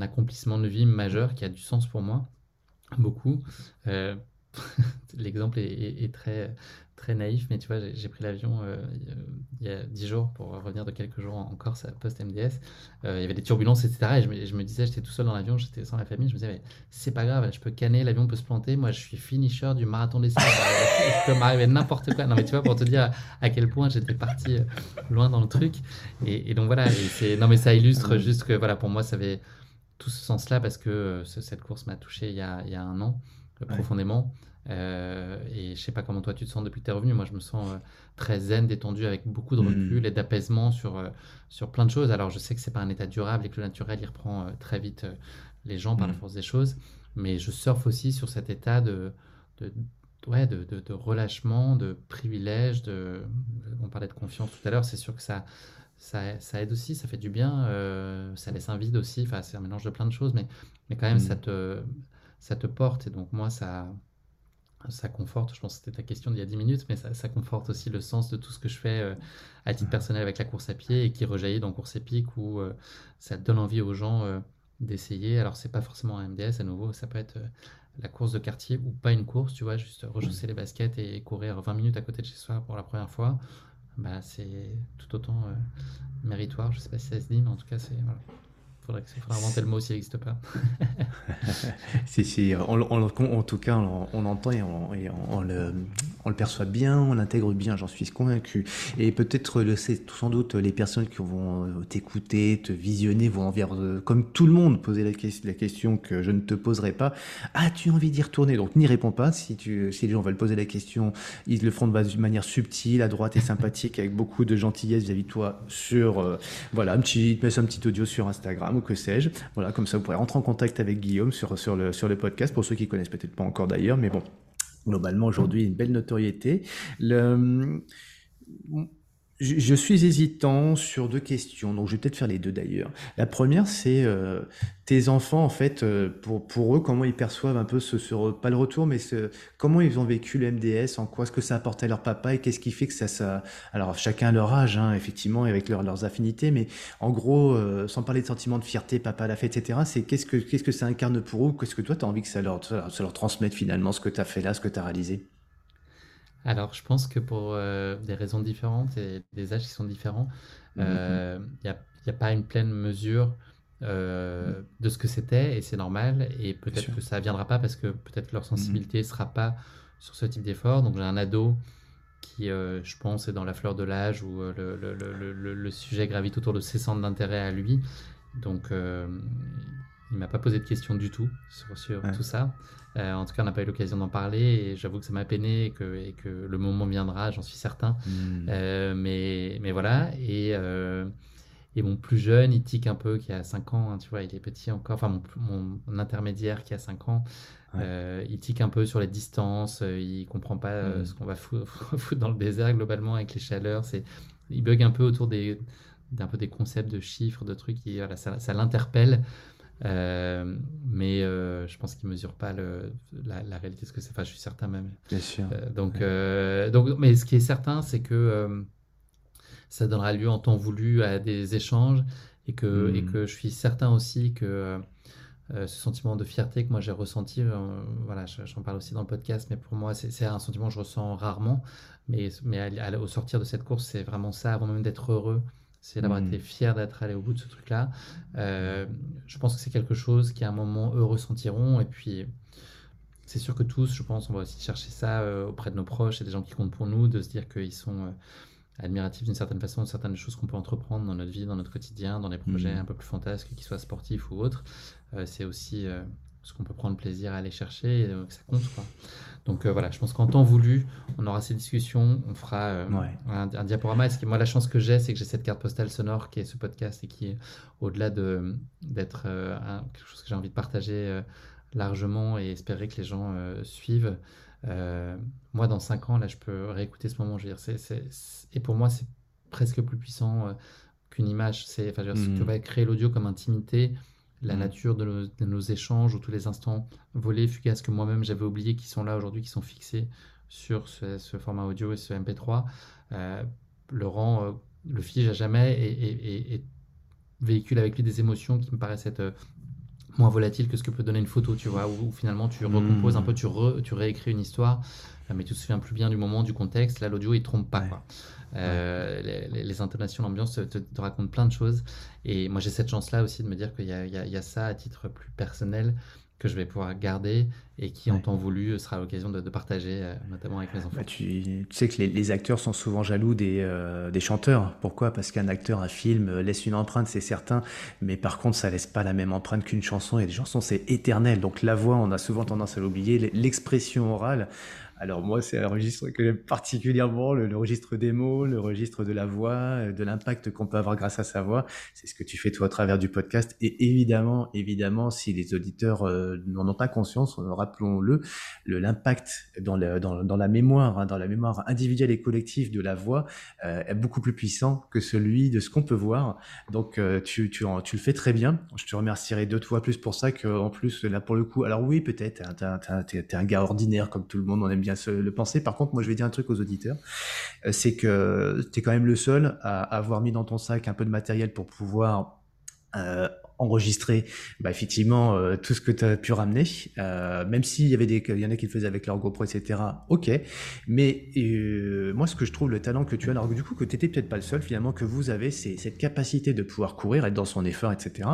accomplissement de vie majeur qui a du sens pour moi, beaucoup. Euh, l'exemple est, très, très naïf, mais tu vois, j'ai pris l'avion euh, il y a 10 jours pour revenir de quelques jours en Corse post-MDS. Euh, il y avait des turbulences, etc. Et je me, je me disais, j'étais tout seul dans l'avion, j'étais sans la famille. Je me disais, mais c'est pas grave, je peux canner, l'avion peut se planter. Moi, je suis finisher du marathon des Il peut m'arriver n'importe quoi. Non, mais tu vois, pour te dire à quel point j'étais parti euh, loin dans le truc. Et, donc voilà, et non, mais ça illustre juste que voilà, pour moi, ça avait tout ce sens-là parce que cette course m'a touché il y a, il y a un an profondément. Euh, et je sais pas comment toi tu te sens depuis que tu es revenu. Moi, je me sens euh, très zen, détendu, avec beaucoup de hmm. recul et d'apaisement sur, euh, sur plein de choses. Alors, je sais que c'est pas un état durable et que le naturel, il reprend très vite les gens par la hmm. force des choses. Mais je surfe aussi sur cet état de, de, ouais, de, de, relâchement, de privilège. De, on parlait de confiance tout à l'heure. C'est sûr que ça, ça, ça, aide aussi, ça fait du bien. ça laisse un vide aussi. Enfin, c'est un mélange de plein de choses. Mais, mais quand même, ça, hmm. te, ça te porte. Et donc, moi, ça ça conforte, je pense que c'était ta question d'il y a 10 minutes, mais ça, conforte aussi le sens de tout ce que je fais euh, à titre personnel avec la course à pied et qui rejaillit dans Course épique où euh, ça donne envie aux gens euh, d'essayer. Alors, c'est pas forcément un MDS à nouveau, ça peut être la course de quartier ou pas une course, tu vois, juste rejousser les baskets et courir 20 minutes à côté de chez soi pour la première fois. Bah, c'est tout autant méritoire. Je sais pas si ça se dit, mais en tout cas, c'est. Voilà faudrait, faudrait inventer mot s'il n'existe pas. si, si, en tout cas, on, entend et, on, le, on, perçoit bien, on l'intègre bien, j'en suis convaincu. Et peut-être, sans doute, les personnes qui vont euh, t'écouter, te visionner, vont envers, comme tout le monde, poser la, question que je ne te poserai pas. As-tu envie d'y retourner? Donc, n'y réponds pas. Si, les gens veulent poser la question, ils le font de manière subtile, à droite et sympathique, avec beaucoup de gentillesse vis-à-vis de toi sur, euh, voilà, un petit, un petit audio sur Instagram ou que sais-je. Voilà, comme ça, vous pourrez rentrer en contact avec Guillaume sur, le podcast, pour ceux qui connaissent peut-être pas encore d'ailleurs, mais bon, globalement, aujourd'hui, une belle notoriété. Le, je, suis hésitant sur deux questions, donc je vais peut-être faire les deux d'ailleurs. La première, c'est euh, tes enfants, en fait, euh, pour, pour eux, comment ils perçoivent un peu ce, ce pas le retour, mais ce, comment ils ont vécu le MDS, en quoi est-ce que ça apportait à leur papa et qu'est-ce qui fait que ça, ça... Alors, chacun à leur âge, hein, effectivement, avec leurs affinités, mais en gros, euh, sans parler de sentiment de fierté, papa l'a fait, etc., c'est qu'est-ce que, qu'est-ce que ça incarne pour eux, qu'est-ce que toi, tu as envie que ça leur, ça leur transmette finalement, ce que tu as fait là, ce que tu as réalisé? Alors, je pense que pour euh, des raisons différentes et des âges qui sont différents, il euh, n'y a, pas une pleine mesure euh, de ce que c'était et c'est normal. Et peut-être que ça ne viendra pas parce que peut-être leur mmh sensibilité ne sera pas sur ce type d'effort. Donc, j'ai un ado qui, je pense, est dans la fleur de l'âge où le, le, le, sujet gravite autour de ses centres d'intérêt à lui. Donc, il m'a pas posé de questions du tout sur, tout ça. Euh, en tout cas, on n'a pas eu l'occasion d'en parler et j'avoue que ça m'a peiné et que, et que, le moment viendra, j'en suis certain. Hmm. Euh, mais, mais voilà. Et, euh, et mon plus jeune, il tique un peu, qui a 5 ans, hein, tu vois, il est petit encore. Enfin, mon, mon, intermédiaire qui a 5 ans, il tique un peu sur les distances, il comprend pas hmm. ce qu'on va foutre, dans le désert globalement avec les chaleurs. Il bug un peu autour des, d'un peu des concepts de chiffres, de trucs, qui, voilà, ça, ça l'interpelle. Euh, mais euh, je pense qu'il ne mesure pas le, la, réalité ce que c'est. Enfin, je suis certain même. Bien sûr. Euh, donc, donc, mais ce qui est certain, c'est que ça donnera lieu en temps voulu à des échanges et que, et hmm. que je suis certain aussi que ce sentiment de fierté que moi j'ai ressenti, voilà, j'en parle aussi dans le podcast, mais pour moi c'est un sentiment que je ressens rarement. Mais, mais au sortir de cette course, c'est vraiment ça, avant même d'être heureux c'est d'avoir hmm. été fier d'être allé au bout de ce truc-là. Euh, je pense que c'est quelque chose qui à un moment eux ressentiront. Et puis, c'est sûr que tous, je pense, on va aussi chercher ça euh, auprès de nos proches et des gens qui comptent pour nous, de se dire qu'ils sont euh, admiratifs d'une certaine façon de certaines choses qu'on peut entreprendre dans notre vie, dans notre quotidien, dans des projets hmm. un peu plus fantasques, qu'ils soient sportifs ou autres. c'est aussi ce qu'on peut prendre plaisir à aller chercher et que ça compte. Quoi. Donc euh, voilà, je pense qu'en temps voulu, on aura ces discussions, on fera euh, un, diaporama. Et moi, la chance que j'ai, c'est que j'ai cette carte postale sonore qui est ce podcast et qui est au-delà d'être euh, quelque chose que j'ai envie de partager largement et espérer que les gens suivent. moi, dans cinq ans, là, je peux réécouter ce moment. Je veux dire, Et pour moi, c'est presque plus puissant qu'une image. C'est, enfin, ce que hmm. va créer l'audio comme intimité la mm. nature de nos, échanges ou tous les instants volés, fugaces que moi-même j'avais oubliés, qui sont là aujourd'hui, qui sont fixés sur ce, format audio et ce MP3, euh, le rend euh, le fige à jamais et, véhicule avec lui des émotions qui me paraissent être moins volatiles que ce que peut donner une photo, tu vois, où, finalement tu recomposes un peu, tu, tu réécris une histoire, mais tu te souviens plus bien du moment, du contexte. Là, l'audio, il trompe pas. Euh, les, intonations, l'ambiance te, te, racontent plein de choses. Et moi, j'ai cette chance-là aussi de me dire qu'il y, y, a ça à titre plus personnel que je vais pouvoir garder et qui, en temps voulu, sera l'occasion de, partager, euh, notamment avec mes enfants. Bah, tu, sais que les, acteurs sont souvent jaloux des, euh, des chanteurs. Pourquoi? Parce qu'un acteur, un film, laisse une empreinte, c'est certain, mais par contre, ça laisse pas la même empreinte qu'une chanson. Et les chansons, c'est éternel. Donc la voix, on a souvent tendance à l'oublier. L'expression orale, alors moi, c'est un registre que j'aime particulièrement, le, registre des mots, le registre de la voix, euh, de l'impact qu'on peut avoir grâce à sa voix. C'est ce que tu fais toi à travers du podcast. Et évidemment, évidemment, si les auditeurs euh, n'en ont pas conscience, rappelons-le, l'impact dans, dans, dans, la mémoire, hein, dans la mémoire individuelle et collective de la voix euh, est beaucoup plus puissant que celui de ce qu'on peut voir. Donc tu, tu, tu le fais très bien. Je te remercierai deux fois plus pour ça qu'en plus là pour le coup. Alors oui, peut-être, t'es es, un gars ordinaire comme tout le monde, se le penser. Par contre, moi, je vais dire un truc aux auditeurs, euh, c'est que tu es quand même le seul à avoir mis dans ton sac un peu de matériel pour pouvoir euh, enregistrer bah, effectivement euh, tout ce que tu as pu ramener, même s'il y avait des, il y en a qui le faisaient avec leur GoPro, etc. Ok, mais moi ce que je trouve le talent que tu as, alors du coup que tu peut-être pas le seul finalement, que vous avez, c'est cette capacité de pouvoir courir, être dans son effort, etc.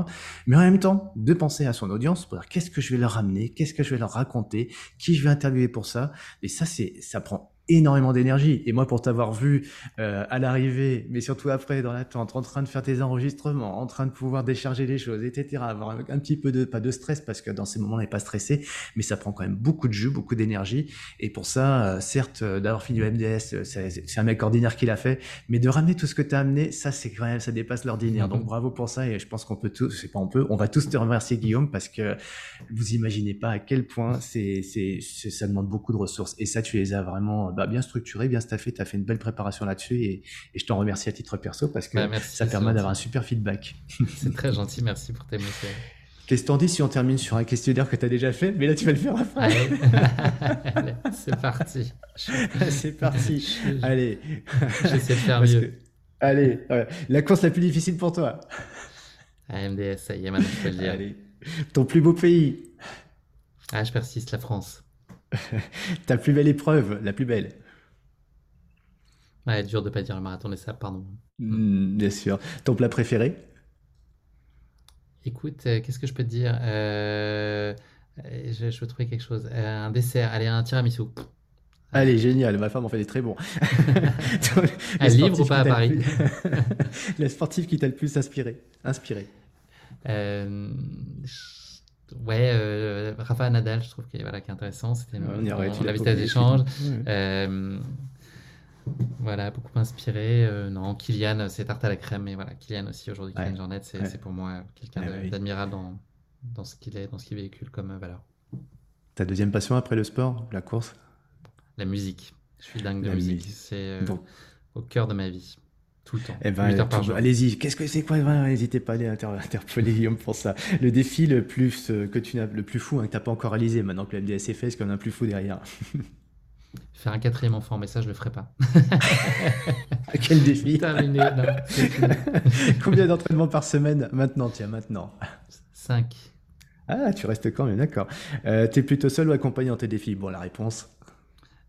Mais en même temps de penser à son audience pour dire qu'est-ce que je vais leur ramener, qu'est-ce que je vais leur raconter, qui je vais interviewer pour ça. Et ça c'est, ça prend énormément d'énergie. Et moi, pour t'avoir vu euh, à l'arrivée, mais surtout après dans l'attente, en train de faire tes enregistrements, en train de pouvoir décharger les choses, etc., avoir un, petit peu de pas de stress parce que dans ces moments, on n'est pas stressé, mais ça prend quand même beaucoup de jus, beaucoup d'énergie. Et pour ça, euh, certes, euh, d'avoir fini le MDS, c'est un mec ordinaire qui l'a fait, mais de ramener tout ce que tu as amené, ça, c'est quand même, ça dépasse l'ordinaire. Donc bravo pour ça. Et je pense qu'on peut tous, c'est pas on peut, on va tous te remercier Guillaume parce que vous imaginez pas à quel point c'est, c'est, ça demande beaucoup de ressources. Et ça, tu les as vraiment bah, bien structuré, bien staffé. Tu as fait une belle préparation là-dessus et, je t'en remercie à titre perso parce que bah, ça permet d'avoir un super feedback. C'est très gentil, merci pour tes messages. Qu'est-ce que t'en dis si on termine sur un questionnaire que tu as déjà fait? Mais là, tu vas le faire après. c'est parti. c'est parti. Allez. J'essaie de faire mieux. Allez, la course la plus difficile pour toi. AMDS, ça y est, maintenant je peux le dire. Allez. Ton plus beau pays. Ah, je persiste, la France. Ta plus belle épreuve, la plus belle. Ouais, dur de pas dire le marathon des sables, pardon. Hmm, bien sûr. Ton plat préféré? Écoute, euh, qu'est-ce que je peux te dire? Euh, je, je, veux trouver quelque chose. Euh, un dessert, allez, un tiramisu. Allez, génial, ma femme en fait des très bons. Un livre ou pas à Paris? Le sportif qui t'a le plus inspiré, inspiré. Ouais, euh, Rafa Nadal, je trouve qu'il voilà, est intéressant. C'était la vitesse d'échange. Euh, voilà, beaucoup inspiré. Euh, non, Kylian, c'est tarte à la crème, mais voilà, Kylian aussi aujourd'hui, Kylian Jornet, c'est pour moi quelqu'un d'admirable dans, dans ce qu'il est, dans ce qu'il véhicule comme valeur. Ta deuxième passion après le sport, la course? La musique. Je suis dingue de musique. C'est au cœur de ma vie. Tout le temps. Eh ben, allez-y. Qu'est-ce que c'est quoi N'hésitez pas à aller interpeller Guillaume pour ça. Le défi le plus euh, que tu n'as le plus fou hein, que t'as pas encore réalisé maintenant que le MDS est fait, est-ce en a un plus fou derrière Faire un quatrième enfant, mais ça je le ferai pas. Quel défi Combien d'entraînements par semaine maintenant Tiens, maintenant. 5. Ah, tu restes quand même, d'accord. Euh, tu es plutôt seul ou accompagné dans tes défis? Bon, la réponse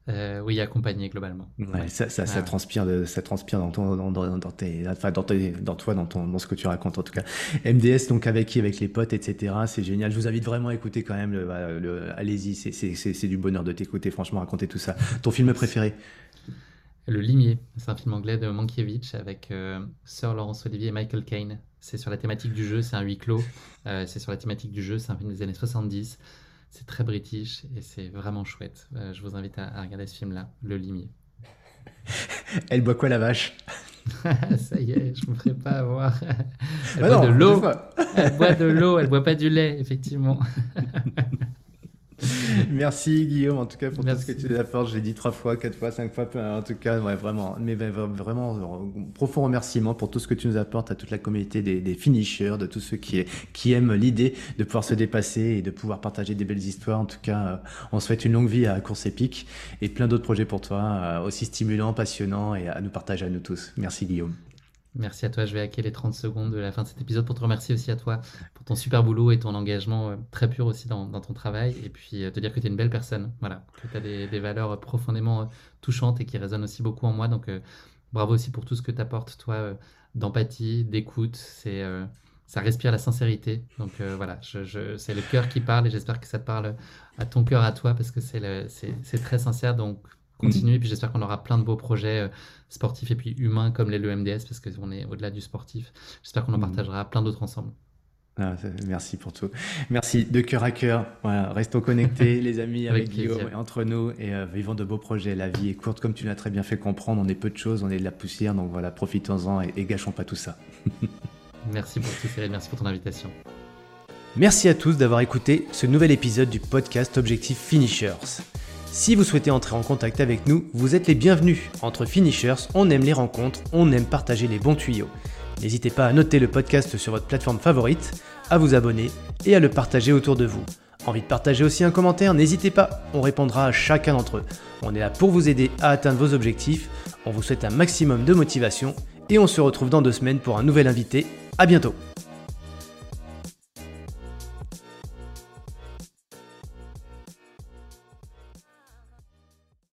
euh, oui, accompagné globalement. Ouais, ça, ça, ça, transpire, de, ça transpire dans ton, dans, dans, dans tes, enfin, dans, tes, dans toi, dans ton, dans ce que tu racontes en tout cas. MDS, donc avec qui, avec les potes, etc. C'est génial. Je vous invite vraiment à écouter quand même. Le, le, Allez-y, c'est du bonheur de t'écouter. Franchement, raconter tout ça. Ton film préféré? Le Limier. C'est un film anglais de Mankiewicz avec euh, Sir Laurence Olivier et Michael Caine. C'est sur la thématique du jeu. C'est un huis clos. Euh, c'est sur la thématique du jeu. C'est un film des années 70. C'est très british et c'est vraiment chouette. Euh, je vous invite à, regarder ce film-là, Le Limier. Elle boit quoi la vache? Ça y est, je me ferai pas avoir. Elle bah boit de l'eau. Elle boit de l'eau, elle boit pas du lait, effectivement. Merci Guillaume, en tout cas pour tout ce que tu apportes. Je l'ai dit trois fois, quatre fois, cinq fois, en tout cas, ouais, vraiment, mais vraiment profond remerciement pour tout ce que tu nous apportes à toute la communauté des, des finishers, de tous ceux qui, qui aiment l'idée de pouvoir se dépasser et de pouvoir partager des belles histoires. En tout cas, euh, on souhaite une longue vie à Course Épique et plein d'autres projets pour toi, euh, aussi stimulants, passionnants et à nous partager à nous tous. Merci Guillaume. Merci à toi. Je vais hacker les 30 secondes de la fin de cet épisode pour te remercier aussi à toi pour ton super boulot et ton engagement euh, très pur aussi dans, ton travail. Et puis euh, te dire que tu es une belle personne. Voilà, que tu as des, valeurs profondément euh, touchantes et qui résonnent aussi beaucoup en moi. Donc bravo aussi pour tout ce que tu apportes, toi, d'empathie, d'écoute. C'est. ça respire la sincérité. Donc voilà, je, c'est le cœur qui parle et j'espère que ça te parle à ton cœur à toi parce que c'est très sincère. Donc continuer. Et puis j'espère qu'on aura plein de beaux projets euh, sportifs et puis humains comme les LEMDS parce qu'on est au-delà du sportif. J'espère qu'on en mm. partagera plein d'autres ensemble. Ah, merci pour tout. Merci de cœur à cœur. Voilà, restons connectés, les amis, avec, Guillaume et entre nous et euh, vivons de beaux projets. La vie est courte, comme tu l'as très bien fait comprendre. On est peu de choses, on est de la poussière, donc voilà, profitons-en et, gâchons pas tout ça. merci pour tout, Cyril. Merci pour ton invitation. Merci à tous d'avoir écouté ce nouvel épisode du podcast Objectif Finishers. Si vous souhaitez entrer en contact avec nous, vous êtes les bienvenus. Entre finishers, on aime les rencontres, on aime partager les bons tuyaux. N'hésitez pas à noter le podcast sur votre plateforme favorite, à vous abonner et à le partager autour de vous. Envie de partager aussi un commentaire? N'hésitez pas, on répondra à chacun d'entre eux. On est là pour vous aider à atteindre vos objectifs, on vous souhaite un maximum de motivation et on se retrouve dans deux semaines pour un nouvel invité. À bientôt